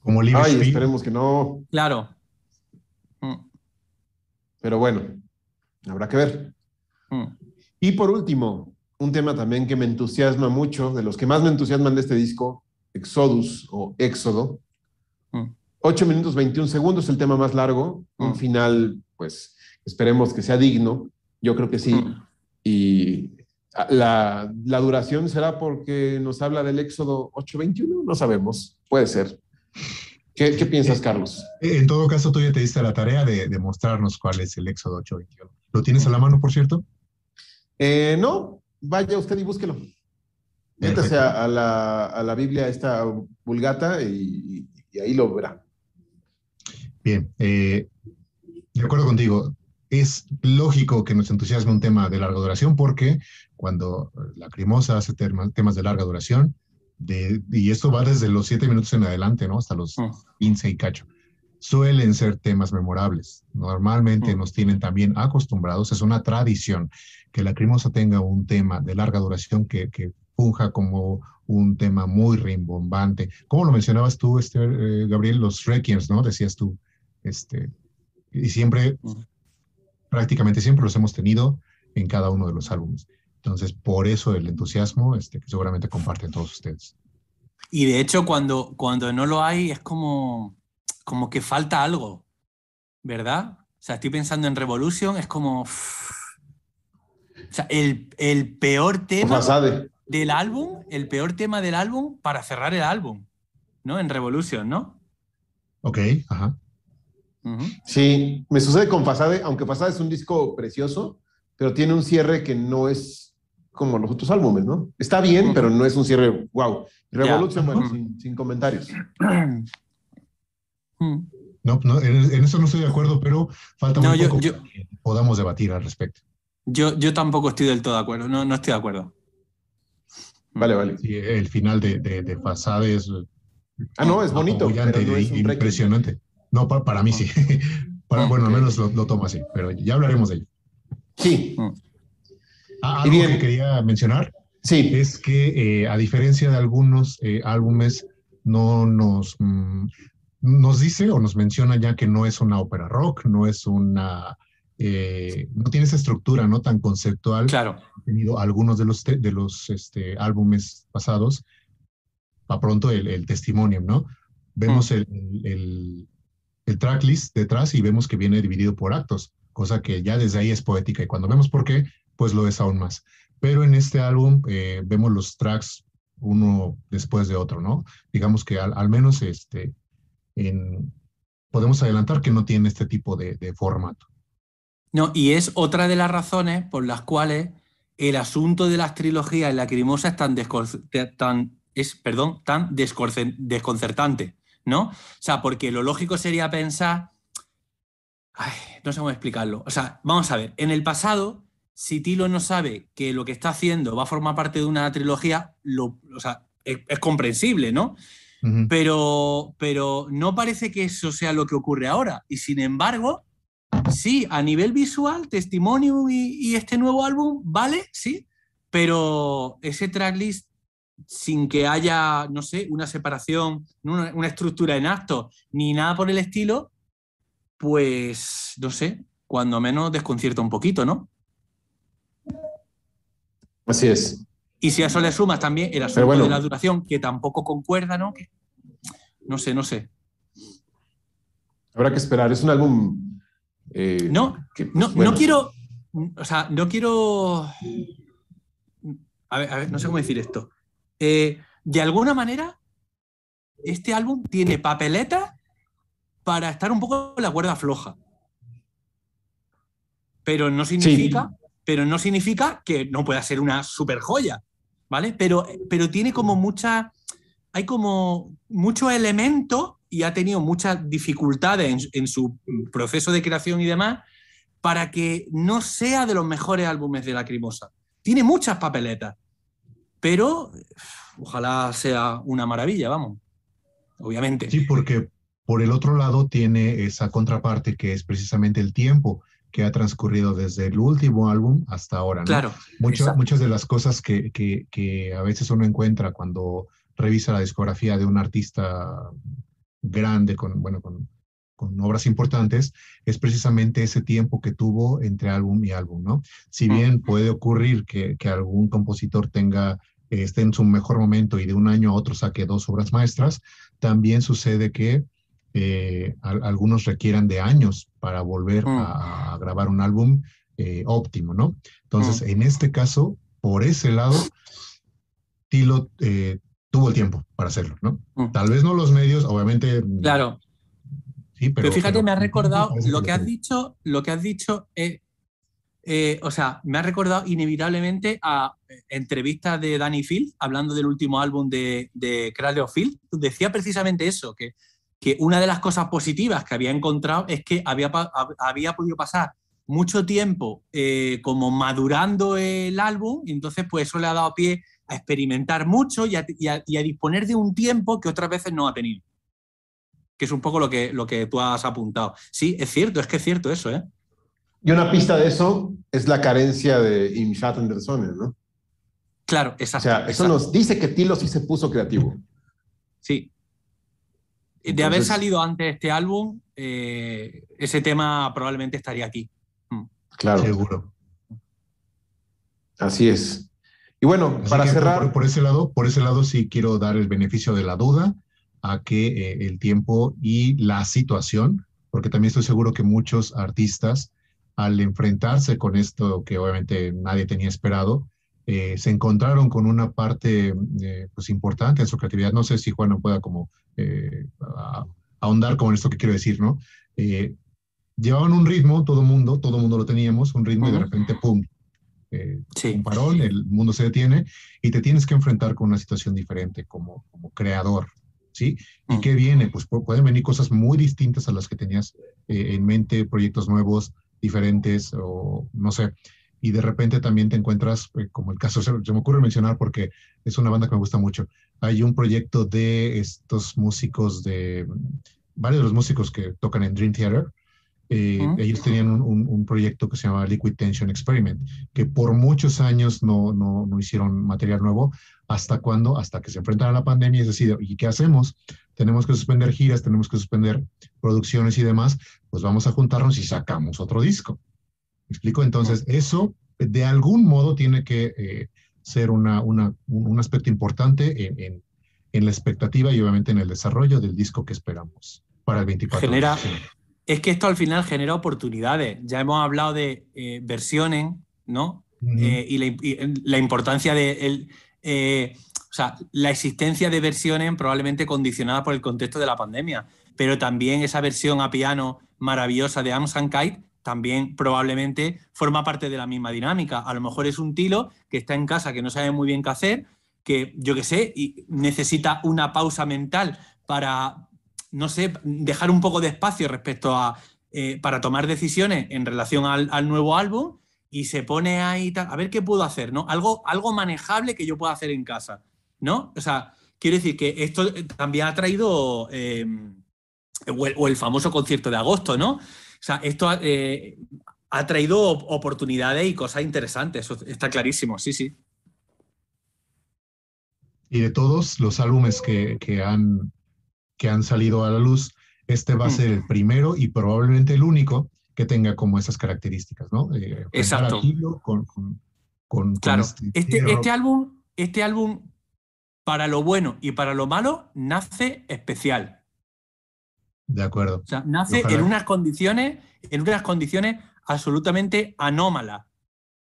Como Ay, Liverpool. esperemos que no. Claro. Mm, Pero bueno, habrá que ver. mm. Y por último, un tema también que me entusiasma mucho, de los que más me entusiasman de este disco, Exodus o Éxodo. Mm. 8 minutos 21 segundos, el tema más largo. Un Mm. final, pues esperemos que sea digno. Yo creo que sí. Mm. Y la, la duración será porque nos habla del Éxodo 821, no sabemos. Puede ser. ¿Qué, qué piensas, Carlos? Eh, En todo caso, tú ya te diste la tarea de, de mostrarnos cuál es el Éxodo 821. ¿Lo tienes a la mano, por cierto? Eh, no, vaya usted y búsquelo. Métase a, a la, a la Biblia, esta vulgata, y, y ahí lo verá. Bien, eh, de acuerdo contigo. Es lógico que nos entusiasme un tema de larga duración porque cuando la Crimosa hace tema- temas de larga duración, de, y esto va desde los siete minutos en adelante, ¿no? Hasta los Mm. 15 y cacho, suelen ser temas memorables. Normalmente Mm. nos tienen también acostumbrados, es una tradición que la Crimosa tenga un tema de larga duración que, que funja como un tema muy rimbombante. ¿Cómo lo mencionabas tú, este, eh, Gabriel? Los Requiems, ¿no? Decías tú. Este, y siempre, Mm. prácticamente siempre los hemos tenido en cada uno de los álbumes. Entonces, por eso el entusiasmo este, que seguramente comparten todos ustedes. Y de hecho, cuando, cuando no lo hay, es como, como que falta algo, ¿verdad? O sea, estoy pensando en Revolution, es como. uff. O sea, el, el peor tema del álbum, el peor tema del álbum para cerrar el álbum, ¿no? En Revolution, ¿no? Ok, ajá. Ujú. Sí, me sucede con Fasade, aunque Fasade es un disco precioso, pero tiene un cierre que no es como los otros álbumes, ¿no? Está bien, Ujú. pero no es un cierre wow. Revolution, Ya. bueno, Ujú. sin, sin comentarios. Mm. No, no, en, eso no estoy de acuerdo, pero falta No, muy yo- poco yo- para que podamos debatir al respecto. Yo, yo tampoco estoy del todo de acuerdo, no, no estoy de acuerdo. Vale, vale. Sí, el final de, de, de Fasade es Ah, no, es bonito, pero no es impresionante. No, pa- para mí sí. para, bueno, al menos lo, lo tomo así, pero ya hablaremos de ello. Sí, Ah, algo bien. que quería mencionar sí. es que, eh, a diferencia de algunos eh, álbumes no nos, mm, nos dice o nos menciona ya que no es una ópera rock, no es una, eh, no tiene esa estructura no tan conceptual. Claro. Ha tenido algunos de los, de los este, álbumes pasados, para pronto el, el testimonium, ¿no? Vemos Mm. el, el, el tracklist detrás y vemos que viene dividido por actos, cosa que ya desde ahí es poética y cuando vemos por qué, pues lo es aún más. Pero en este álbum eh, vemos los tracks uno después de otro, ¿no? Digamos que al, al menos este, podemos adelantar que no tiene este tipo de, formato. No, y es otra de las razones por las cuales el asunto de las trilogías en Lacrimosa es tan, tan, es, perdón, tan desconcertante, ¿no? O sea, porque lo lógico sería pensar. No sé cómo explicarlo. O sea, vamos a ver, en el pasado, si Tilo no sabe que lo que está haciendo va a formar parte de una trilogía, lo, o sea, es comprensible, ¿no? Pero, pero no parece que eso sea lo que ocurre ahora. Y sin embargo, sí, a nivel visual, Testimonium y, y este nuevo álbum, vale, sí, pero ese tracklist sin que haya, no sé, una separación, una, una estructura en acto, ni nada por el estilo, pues, no sé, cuando menos desconcierta un poquito, ¿no? Así es. Y si a eso le sumas también el asunto bueno. de la duración, que tampoco concuerda, ¿no? Que- no sé, no sé. Habrá que esperar. Es un álbum. eh, No, que, pues, No, bueno, no quiero. O sea, no quiero. A ver, a ver, no sé cómo decir esto. Eh, de alguna manera, este álbum tiene papeleta para estar un poco en la cuerda floja. Pero no significa, pero no significa que no pueda ser una super joya. ¿Vale? Pero, pero tiene como mucha. Hay como muchos elementos y ha tenido muchas dificultades en, en su proceso de creación y demás para que no sea de los mejores álbumes de Lacrimosa. Tiene muchas papeletas, pero ojalá sea una maravilla, vamos. Obviamente. Sí, porque por el otro lado tiene esa contraparte que es precisamente el tiempo que ha transcurrido desde el último álbum hasta ahora. ¿no? Claro. Mucho- muchas de las cosas que, que- que a veces uno encuentra cuando revisa la discografía de un artista grande, con, bueno, con, con obras importantes, es precisamente ese tiempo que tuvo entre álbum y álbum, ¿no? Si bien puede ocurrir que, que algún compositor tenga, eh, esté en su mejor momento y de un año a otro saque dos obras maestras, también sucede que eh, al- algunos requieran de años para volver Mm. a, a grabar un álbum eh, óptimo, ¿no? Entonces, en este caso, por ese lado, Tilo eh, tuvo el tiempo para hacerlo, ¿no? Mm. Tal vez no los medios, obviamente. Claro. Sí, pero, Pero, fíjate, pero me ha el tiempo recordado lo que has dicho, lo que has dicho es, eh, o sea, me ha recordado inevitablemente a eh, entrevistas de Danny Field hablando del último álbum de, de Cradle of Field. Decía precisamente eso, que, que una de las cosas positivas que había encontrado es que había, había podido pasar mucho tiempo eh, como madurando el álbum y entonces pues eso le ha dado pie a experimentar mucho y a, y a- y a disponer de un tiempo que otras veces no ha tenido que es un poco lo que, lo que tú has apuntado. Sí, es cierto, es que es cierto eso, ¿eh? Y una pista de eso es la carencia de Imshat Anderson, ¿no? Claro, O exacto. sea, eso exacto. nos dice que Tilo sí se puso creativo. Sí. De haber salido antes este álbum, eh, ese tema probablemente estaría aquí. Claro, Seguro. así es. Y bueno, Así para cerrar, Por, por ese lado, por ese lado sí quiero dar el beneficio de la duda a que eh, el tiempo y la situación, porque también estoy seguro que muchos artistas, al enfrentarse con esto que obviamente nadie tenía esperado, eh, se encontraron con una parte eh, pues importante en su creatividad. No sé si Juan no pueda como eh, a- ahondar como en esto que quiero decir, ¿no? Eh, llevaban un ritmo, todo mundo, todo mundo lo teníamos, un ritmo y de repente, ¡pum! eh, Sí. un parón, el mundo se detiene y te tienes que enfrentar con una situación diferente como, como creador, ¿sí? ¿Y Mm. qué viene? Pues pu- pueden venir cosas muy distintas a las que tenías eh, en mente, proyectos nuevos, diferentes o no sé. Y de repente también te encuentras, eh, como el caso, se, me ocurre mencionar porque es una banda que me gusta mucho. Hay un proyecto de estos músicos de, varios de los músicos que tocan en Dream Theater, eh, ellos tenían un, un- un proyecto que se llamaba Liquid Tension Experiment, que por muchos años no, no, no hicieron material nuevo. ¿Hasta cuándo? Hasta que se enfrentaron a la pandemia y deciden, ¿y qué hacemos? Tenemos que suspender giras, tenemos que suspender producciones y demás, pues vamos a juntarnos y sacamos otro disco. ¿Me explico? Entonces, eso de algún modo tiene que eh, ser una, una- un, aspecto importante en, en- en la expectativa y obviamente en el desarrollo del disco que esperamos para el 24 de Genera-. Es que esto al final genera oportunidades. Ya hemos hablado de eh, versiones, ¿no? Eh, y, la, y la importancia de el, eh, o sea, la existencia de versiones probablemente condicionada por el contexto de la pandemia, pero también esa versión a piano maravillosa de Ams and Kite también probablemente forma parte de la misma dinámica. A lo mejor es un tilo que está en casa, que no sabe muy bien qué hacer, que yo qué sé, y necesita una pausa mental para, no sé, dejar un poco de espacio respecto a, eh, para tomar decisiones en relación al, nuevo álbum y se pone ahí, a ver qué puedo hacer, ¿no? Algo, algo manejable que yo pueda hacer en casa, ¿no? O sea, quiero decir que esto también ha traído, eh, o el famoso concierto de agosto, ¿no? O sea, esto ha, eh, ha traído op- oportunidades y cosas interesantes, eso está clarísimo, sí, sí. Y de todos los álbumes que, que han, que han salido a la luz, este va a Mm. ser el primero y probablemente el único que tenga como esas características, ¿no? Eh, Exacto. con, con, Claro, este este, este álbum, este álbum, para lo bueno y para lo malo, nace especial. De acuerdo. O sea, nace Ojalá. en unas condiciones, en unas condiciones absolutamente anómalas.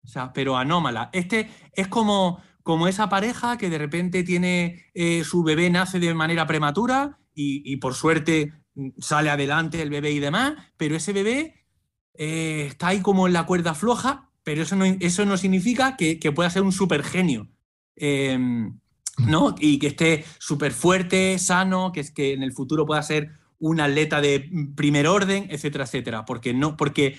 O sea, pero anómalas. Este es como, como esa pareja que de repente tiene eh, su bebé nace de manera prematura y, y por suerte mm, sale adelante el bebé y demás, pero ese bebé eh, está ahí como en la cuerda floja, pero eso no, eso no significa que, que pueda ser un super genio. ¿no? Y que esté súper fuerte, sano, que, es que en el futuro pueda ser un atleta de primer orden, etcétera, etcétera. Porque, no, porque,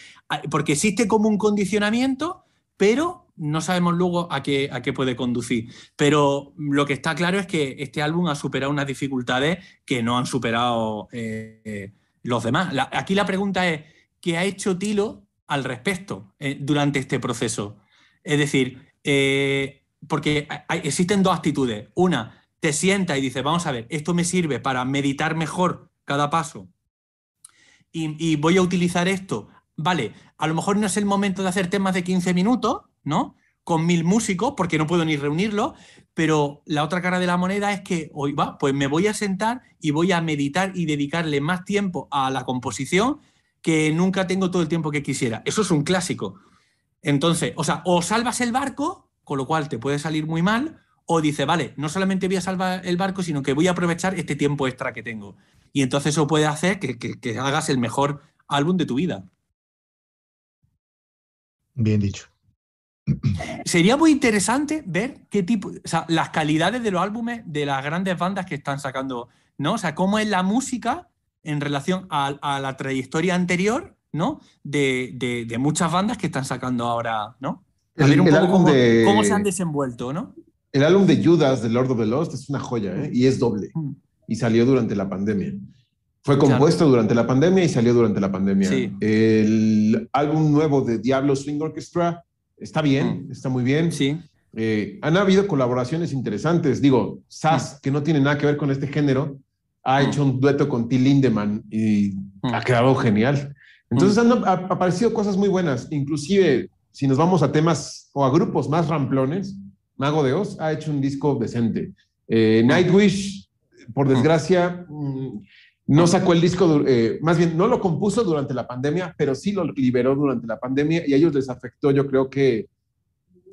porque existe como un condicionamiento, pero no sabemos luego a qué, a qué puede conducir. Pero lo que está claro es que este álbum ha superado unas dificultades que no han superado eh, los demás. Aquí la pregunta es, ¿qué ha hecho Tilo al respecto eh, durante este proceso? Es decir, eh, porque existen dos actitudes. Una, te sientas y dices, vamos a ver, esto me sirve para meditar mejor cada paso y, voy a utilizar esto. Vale, a lo mejor no es el momento de hacer temas de 15 minutos, ¿no? Con mil músicos, porque no puedo ni reunirlos, pero la otra cara de la moneda es que hoy va, pues me voy a sentar y voy a meditar y dedicarle más tiempo a la composición que nunca tengo todo el tiempo que quisiera. Eso es un clásico. Entonces, o sea, o salvas el barco, con lo cual te puede salir muy mal, o dice, vale, no solamente voy a salvar el barco, sino que voy a aprovechar este tiempo extra que tengo. Y entonces eso puede hacer que, que, que hagas el mejor álbum de tu vida. Bien dicho. Sería muy interesante ver qué tipo, o sea, las calidades de los álbumes de las grandes bandas que están sacando, ¿no? O sea, cómo es la música en relación a, a la trayectoria anterior, ¿no? De, de, de, muchas bandas que están sacando ahora, ¿no? A ver un el poco cómo, de, cómo, se han desenvuelto, ¿no? El álbum de Judas de Lord of the Lost es una joya, ¿eh? Y es doble. Mm. Y salió durante la pandemia. Fue compuesto claro. durante la pandemia y salió durante la pandemia. Sí. El álbum nuevo de Diablo Swing Orchestra está bien, mm. está muy bien. Sí. Eh, han habido colaboraciones interesantes. Digo, Sass, mm. que no tiene nada que ver con este género, ha hecho un dueto con Till Lindemann y ha quedado genial. Entonces han aparecido cosas muy buenas. Inclusive, si nos vamos a temas o a grupos más ramplones, Mago de Oz ha hecho un disco decente. Eh, Nightwish, por desgracia, mm, no sacó el disco, eh, más bien no lo compuso durante la pandemia, pero sí lo liberó durante la pandemia y a ellos les afectó, yo creo que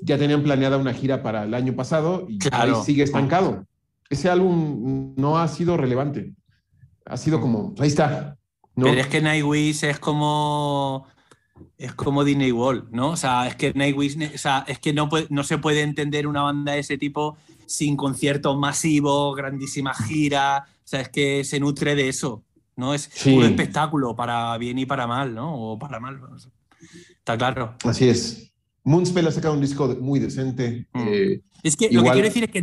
ya tenían planeada una gira para el año pasado y claro. ahí sigue estancado. Ese álbum no ha sido relevante. Ha sido como, ahí está. ¿no? Pero es que Nightwish es como es como Disney World, ¿no? O sea, es que Nightwish, o sea, es que no, puede, no se puede entender una banda de ese tipo sin conciertos masivos, grandísimas giras. O sea, es que se nutre de eso, ¿no? Es sí. un espectáculo para bien y para mal, ¿no? O para mal. Está claro. Así es. Moonspell ha sacado un disco muy decente. Mm. Eh, es que igual... lo que quiero decir es que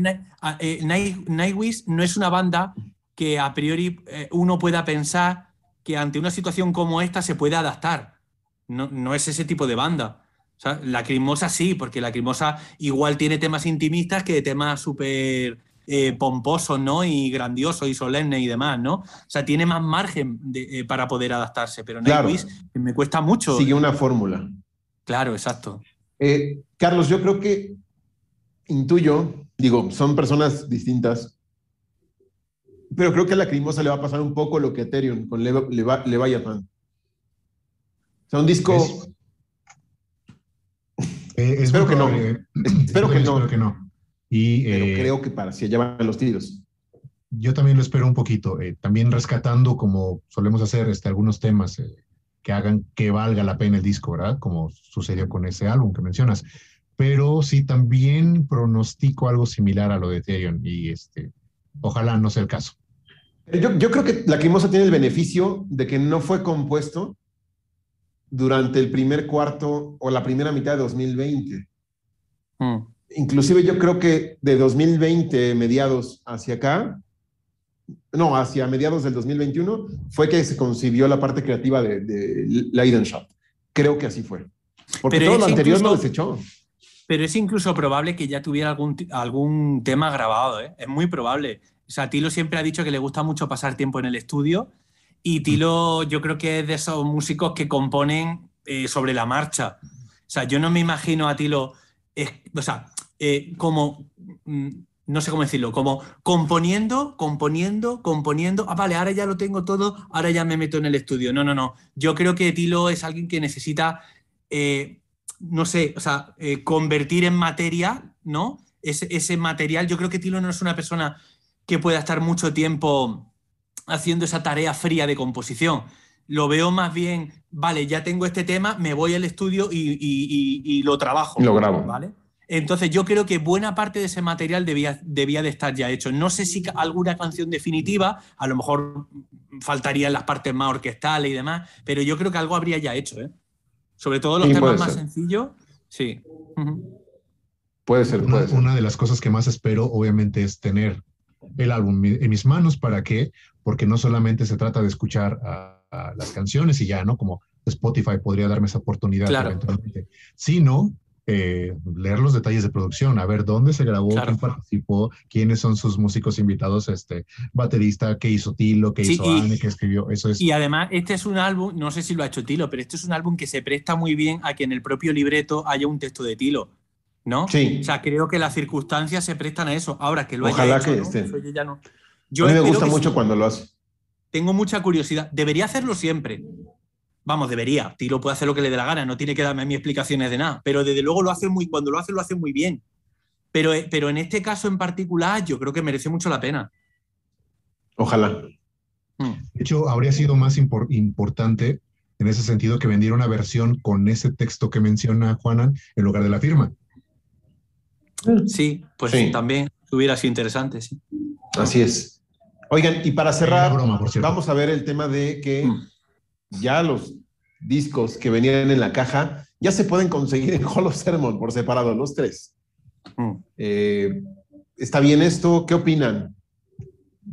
eh, Night, Nightwish no es una banda que a priori eh, uno pueda pensar que ante una situación como esta se puede adaptar. No, no es ese tipo de banda. O sea, Lacrimosa sí, porque Lacrimosa igual tiene temas intimistas que temas súper eh, pomposos, ¿no? Y grandiosos y solemnes y demás, ¿no? O sea, tiene más margen de- eh, para poder adaptarse, pero Claro. Nightwish me cuesta mucho. Sigue una fórmula. Claro, exacto. Eh, Carlos, yo creo que intuyo, digo, son personas distintas, pero creo que a la Lacrimosa le va a pasar un poco lo que a Ethereum con Leva- Leva- Leviathan. O sea, un disco, Es- Eh, es Espero que no. espero que no, Espero que no. Y pero eh, creo que para si allá van los tiros. yo también lo espero un poquito, eh, también rescatando, como solemos hacer, este, algunos temas eh, que hagan que valga la pena el disco, ¿verdad? Como sucedió con ese álbum que mencionas. Pero sí, también pronostico algo similar a lo de Ethereum y este, ojalá no sea el caso. Yo, yo creo que Lacrimosa tiene el beneficio de que no fue compuesto durante el primer cuarto o la primera mitad de 2020. Mm. Inclusive yo creo que de 2020 mediados hacia acá, no, hacia mediados del 2021, fue que se concibió la parte creativa de, de Leidenshot. Creo que así fue. Porque Pero todo lo anterior lo incluso- desechó. Pero es incluso probable que ya tuviera algún, algún tema grabado, ¿eh? Es muy probable. O sea, Tilo siempre ha dicho que le gusta mucho pasar tiempo en el estudio y Tilo yo creo que es de esos músicos que componen eh, sobre la marcha. O sea, yo no me imagino a Tilo, o sea, eh, como, mm, no sé cómo decirlo, como componiendo, componiendo, componiendo, ah, vale, ahora ya lo tengo todo, ahora ya me meto en el estudio. No, no, no. Yo creo que Tilo es alguien que necesita... eh, no sé, o sea, convertir en materia, ¿no? Ese material, yo creo que Tilo no es una persona que pueda estar mucho tiempo haciendo esa tarea fría de composición. Lo veo más bien, vale, ya tengo este tema, me voy al estudio y, y- y- y lo trabajo. Lo grabo. ¿Vale? Entonces yo creo que buena parte de ese material debía, debía de estar ya hecho. No sé si alguna canción definitiva, a lo mejor faltarían las partes más orquestales y demás, pero yo creo que algo habría ya hecho, ¿eh? Sobre todo los Sí, temas más sencillos, sí. Puede ser, Una, puede ser. una de las cosas que más espero, obviamente, es tener el álbum en mis manos. ¿Para qué? Porque no solamente se trata de escuchar a, a las canciones y ya, ¿no? Como Spotify podría darme esa oportunidad Claro. eventualmente, sino eh, leer los detalles de producción, a ver dónde se grabó, Claro. quién participó, quiénes son sus músicos invitados, este baterista, qué hizo Tilo, qué Sí, hizo y- Anne, qué escribió. Eso es. Y además, este es un álbum, no sé si lo ha hecho Tilo, pero este es un álbum que se presta muy bien a que en el propio libreto haya un texto de Tilo, ¿no? Sí. O sea, creo que las circunstancias se prestan a eso. Ahora que lo haya Ojalá hecho, que ¿no? esté. Eso yo ya no. Yo a mí me gusta mucho sí. cuando lo hace. Tengo mucha curiosidad. Debería hacerlo siempre. Vamos, debería. Tilo puede hacer lo que le dé la gana, no tiene que darme a mí explicaciones de nada. Pero desde luego lo hace muy, cuando lo hace, lo hace muy bien. Pero, eh, pero en este caso en particular, yo creo que merece mucho la pena. Ojalá. Mm. De hecho, habría sido más impor- importante en ese sentido que vendiera una versión con ese texto que menciona Juanan en lugar de la firma. Sí, pues Sí. también hubiera sido interesante, sí. Así es. Oigan, y para cerrar, broma, vamos a ver el tema de que Mm. ya los discos que venían en la caja ya se pueden conseguir en Hollow Sermon por separado, los tres. Mm. Eh, ¿Está bien esto? ¿Qué opinan?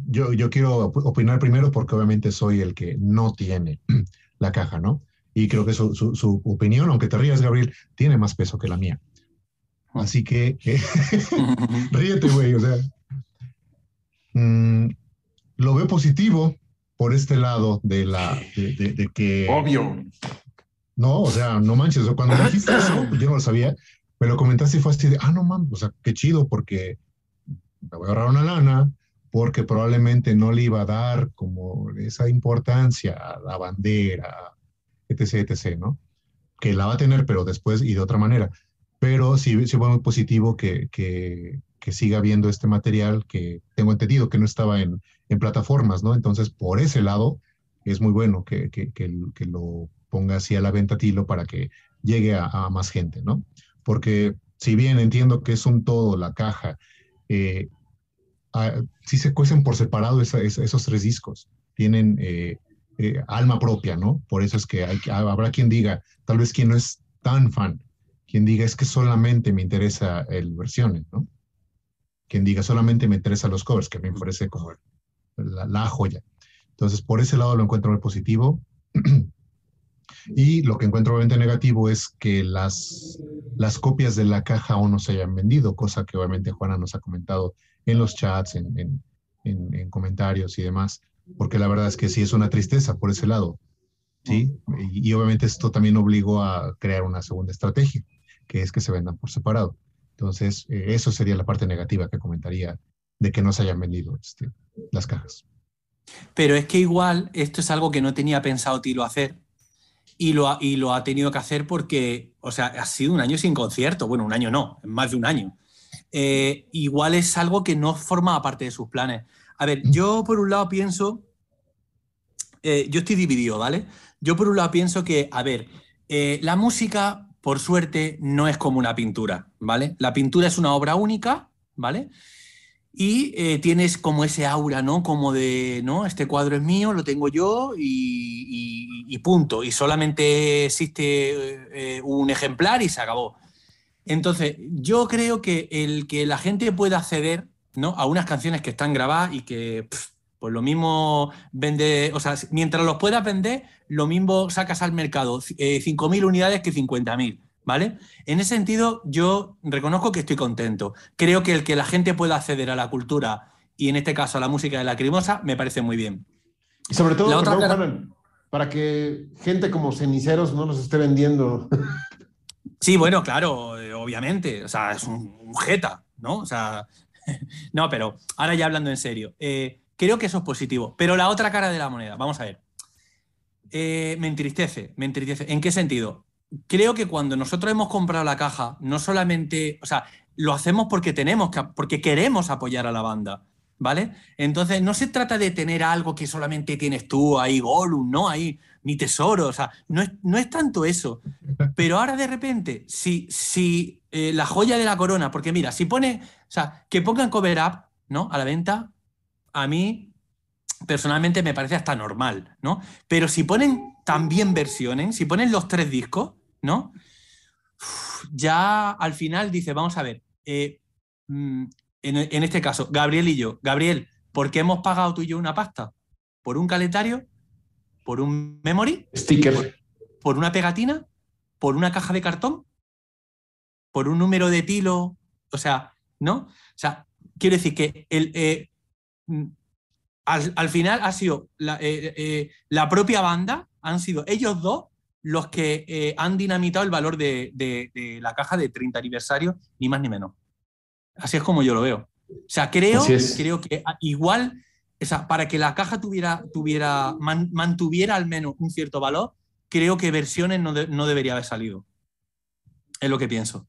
Yo, yo quiero op- opinar primero porque obviamente soy el que no tiene la caja, ¿no? Y creo que su, su- su opinión, aunque te rías, Gabriel, tiene más peso que la mía. Así que, eh, ríete, güey, o sea. mm, lo veo positivo por este lado de la, de, de- de que... Obvio. No, o sea, no manches, cuando me dijiste eso, yo no lo sabía, me lo comentaste y fue así de, ah, no mames, o sea, qué chido, porque me voy a ahorrar una lana, porque probablemente no le iba a dar como esa importancia a la bandera, etc., etc., ¿no? Que la va a tener, pero después y de otra manera. Pero sí, sí fue muy positivo que, que, que siga viendo este material que tengo entendido que no estaba en, en plataformas, ¿no? Entonces, por ese lado, es muy bueno que, que, que, lo ponga así a la venta Tilo para que llegue a, más gente, ¿no? Porque si bien entiendo que es un todo la caja, eh, a, sí se cuecen por separado esos tres discos, tienen eh, eh, alma propia, ¿no? Por eso es que hay, habrá quien diga, tal vez quien no es tan fan, quien diga es que solamente me interesa el versiones, ¿no? Quien diga solamente me interesa los covers, que me parece como la, la joya. Entonces, por ese lado lo encuentro muy positivo. Y lo que encuentro obviamente negativo es que las, las copias de la caja aún no se hayan vendido, cosa que obviamente Juana nos ha comentado en los chats, en, en, en, comentarios y demás, porque la verdad es que sí es una tristeza por ese lado. ¿sí? Y, y, obviamente esto también obligó a crear una segunda estrategia, que es que se vendan por separado. Entonces, eh, eso sería la parte negativa que comentaría de que no se hayan vendido este, las cajas. Pero es que igual esto es algo que no tenía pensado Tilo hacer, y lo, ha, y lo ha tenido que hacer porque, o sea, ha sido un año sin concierto. Bueno, un año no, más de un año. Eh, igual es algo que no forma parte de sus planes. A ver, yo por un lado pienso, eh, yo estoy dividido, ¿vale? Yo por un lado pienso que, a ver, eh, la música, por suerte, no es como una pintura, ¿vale? La pintura es una obra única, ¿vale? Y eh, tienes como ese aura, ¿no? Como de, ¿no? Este cuadro es mío, lo tengo yo y, punto. Y solamente existe eh, un ejemplar y se acabó. Entonces, yo creo que el que la gente pueda acceder, ¿no? A unas canciones que están grabadas y que, pues lo mismo vende, o sea, mientras los puedas vender, lo mismo sacas al mercado eh, 5.000 unidades que 50.000. ¿Vale? En ese sentido, yo reconozco que estoy contento. Creo que el que la gente pueda acceder a la cultura y en este caso a la música de la crimosa me parece muy bien. Y sobre todo, otra perdón, cara... para que gente como ceniceros no nos esté vendiendo. Sí, bueno, claro, obviamente. O sea, es un, un jeta, ¿no? O sea, no, pero ahora ya hablando en serio. Eh, creo que eso es positivo. Pero la otra cara de la moneda, vamos a ver. Eh, me entristece, me entristece. ¿En qué sentido? Creo que cuando nosotros hemos comprado la caja, no solamente, o sea, lo hacemos porque tenemos que, porque queremos apoyar a la banda, ¿vale? Entonces, no se trata de tener algo que solamente tienes tú ahí, Gollum, ¿no? Ahí, mi tesoro, o sea, no es, no es tanto eso. Pero ahora de repente, si, si eh, la joya de la corona, porque mira, si pone, o sea, que pongan cover up, ¿no? A la venta, a mí personalmente me parece hasta normal, ¿no? Pero si ponen también versiones, si ponen los tres discos, ¿no? ya al final dice, vamos a ver, eh, mm, en, en, este caso, Gabriel y yo, Gabriel, ¿por qué hemos pagado tú y yo una pasta? ¿Por un calendario? ¿Por un memory? Sticker. ¿Por, una pegatina? ¿Por una caja de cartón? ¿Por un número de tilo? O sea, ¿no? O sea, quiero decir que el, eh, mm, al, al, final ha sido la, eh, la propia banda, han sido ellos dos los que eh, han dinamitado el valor de, de, de, la caja de 30 aniversario, ni más ni menos. Así es como yo lo veo. O sea, creo, creo que igual, o sea, para que la caja tuviera, tuviera man, mantuviera al menos un cierto valor, creo que versiones no, de, no, debería haber salido. Es lo que pienso.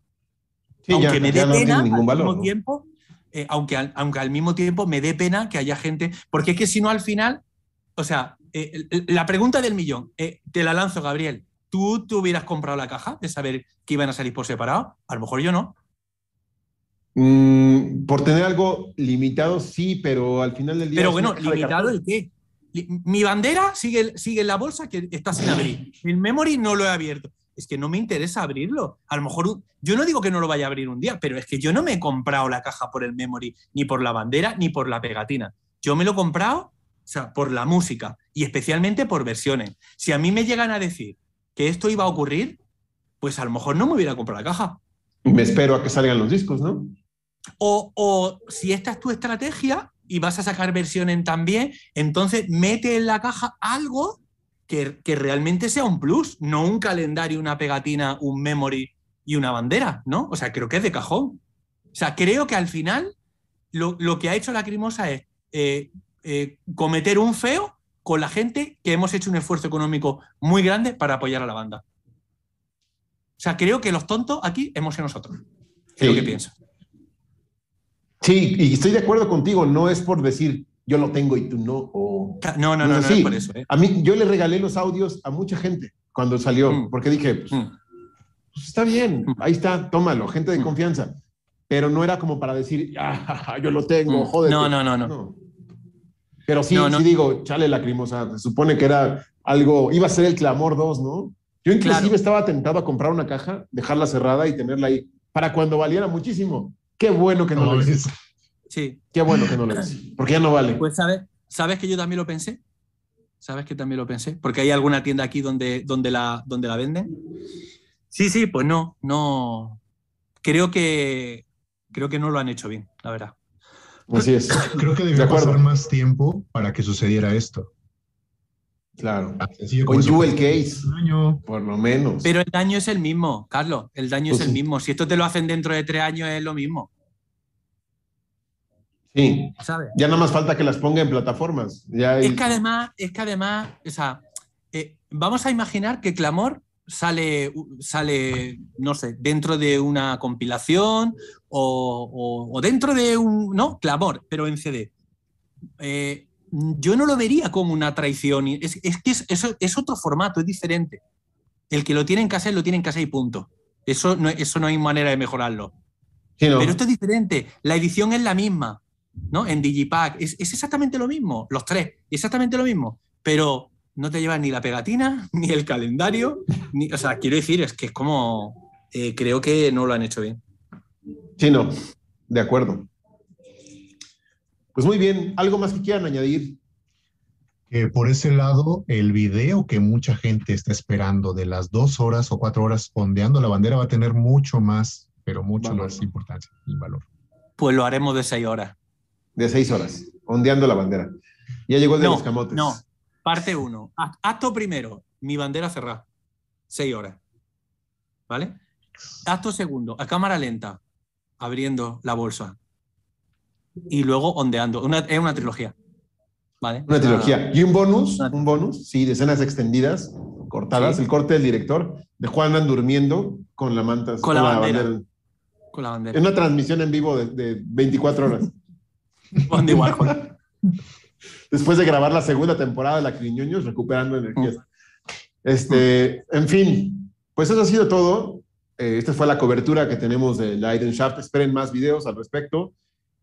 Sí, aunque ya, me dé pena, al valor, mismo ¿no? tiempo, eh, aunque, al, aunque al mismo tiempo me dé pena que haya gente, porque es que si no al final, o sea, eh, la pregunta del millón, eh, te la lanzo, Gabriel. ¿Tú te hubieras comprado la caja de saber que iban a salir por separado? A lo mejor yo no. Mm, por tener algo limitado, sí, pero al final del día. Pero bueno, ¿limitado el qué? Mi bandera sigue, sigue en la bolsa que está sin abrir. El memory no lo he abierto. Es que no me interesa abrirlo. A lo mejor, yo no digo que no lo vaya a abrir un día, pero es que yo no me he comprado la caja por el memory, ni por la bandera, ni por la pegatina. Yo me lo he comprado o sea, por la música y especialmente por versiones. Si a mí me llegan a decir que esto iba a ocurrir, pues a lo mejor no me hubiera comprado la caja. Me espero a que salgan los discos, ¿no? O, o si esta es tu estrategia y vas a sacar versiones también, entonces mete en la caja algo que, que, realmente sea un plus, no un calendario, una pegatina, un memory y una bandera, ¿no? O sea, creo que es de cajón. O sea, creo que al final lo, lo que ha hecho la Crimosa es eh, eh, cometer un feo con la gente que hemos hecho un esfuerzo económico muy grande para apoyar a la banda. O sea, creo que los tontos aquí hemos sido nosotros. Es sí. lo que pienso. Sí, y estoy de acuerdo contigo, no es por decir yo lo tengo y tú no. O... No, no, no, no, no, es por eso. ¿eh? A mí, yo le regalé los audios a mucha gente cuando salió, mm. porque dije, pues, mm. pues, está bien, ahí está, tómalo, gente de mm. confianza. Pero no era como para decir, ah, yo lo tengo, joder. No, no, no, no, no. Pero sí, sí digo, chale lacrimosa, se supone que era algo, iba a ser el Clamor 2, ¿no? Yo inclusive claro. estaba tentado a comprar una caja, dejarla cerrada y tenerla ahí para cuando valiera muchísimo. Qué bueno que no, no lo hice. Sí. Qué bueno que no lo hice, porque ya no vale. Pues sabes, sabes que yo también lo pensé. ¿Sabes que también lo pensé? Porque hay alguna tienda aquí donde, donde, la, donde la venden. Sí, sí, pues no, no. Creo que, creo que no lo han hecho bien, la verdad. Así es. Creo que De debió acuerdo. pasar más tiempo para que sucediera esto. Claro. En eso. Jewel Case, año. por lo menos. Pero el daño es el mismo, Carlos. El daño Pues es el sí. mismo. Si esto te lo hacen dentro de tres años, es lo mismo. Sí. Ya nada más falta que las ponga en plataformas. Ya hay- Es que además, es que además, o sea, eh, vamos a imaginar que Clamor sale, sale, no sé, dentro de una compilación o, o- o dentro de un, no, Clamor, pero en CD. Eh, yo no lo vería como una traición. Es, es que es, eso es otro formato, es diferente. El que lo tiene en casa, lo tiene en casa y punto. Eso no, eso no hay manera de mejorarlo. Sí, no. Pero esto es diferente. La edición es la misma, ¿no? En Digipack es, es exactamente lo mismo, los tres, exactamente lo mismo. Pero no te llevan ni la pegatina, ni el calendario, ni, o sea, quiero decir, es que es como, eh, creo que no lo han hecho bien. Sí, no. De acuerdo. Pues muy bien. ¿Algo más que quieran añadir? Que por ese lado, el video que mucha gente está esperando de las dos horas o cuatro horas ondeando la bandera va a tener mucho más, pero mucho Valor. más importancia y valor. Pues lo haremos de seis horas. De seis horas, ondeando la bandera. Ya llegó el de No, los camotes. no. Parte uno. Act- Acto primero, mi bandera cerrada. Seis horas. ¿Vale? Acto segundo, a cámara lenta, abriendo la bolsa. Y luego ondeando. Una- es una trilogía. ¿Vale? Una trilogía. Y un bonus, un bonus, sí, de escenas extendidas, cortadas, Sí. el corte del director, de Juanan durmiendo con la manta. Con la bandera. Con la En bandera. una transmisión en vivo de, de 24 horas. Andy Warhol. Después de grabar la segunda temporada de La Criñoños, recuperando energías. Mm. Este, en fin, pues eso ha sido todo. Eh, esta fue la cobertura que tenemos de Leidenschaft. Esperen más videos al respecto.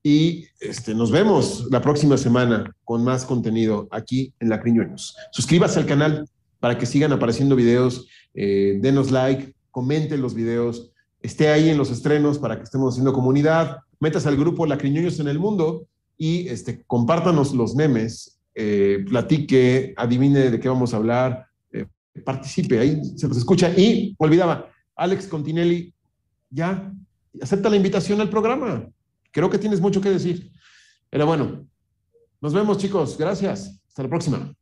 Y este, nos vemos la próxima semana con más contenido aquí en La Criñoños. Suscríbase al canal para que sigan apareciendo videos. eh, denos like, comenten los videos, esté ahí en los estrenos para que estemos haciendo comunidad. Métase al grupo La Criñoños en el Mundo y este, compártanos los memes, eh, platique, adivine de qué vamos a hablar, eh, participe, ahí se los escucha. Y olvidaba, Alex Continelli, ya acepta la invitación al programa. Creo que tienes mucho que decir. Pero bueno, nos vemos chicos, gracias. Hasta la próxima.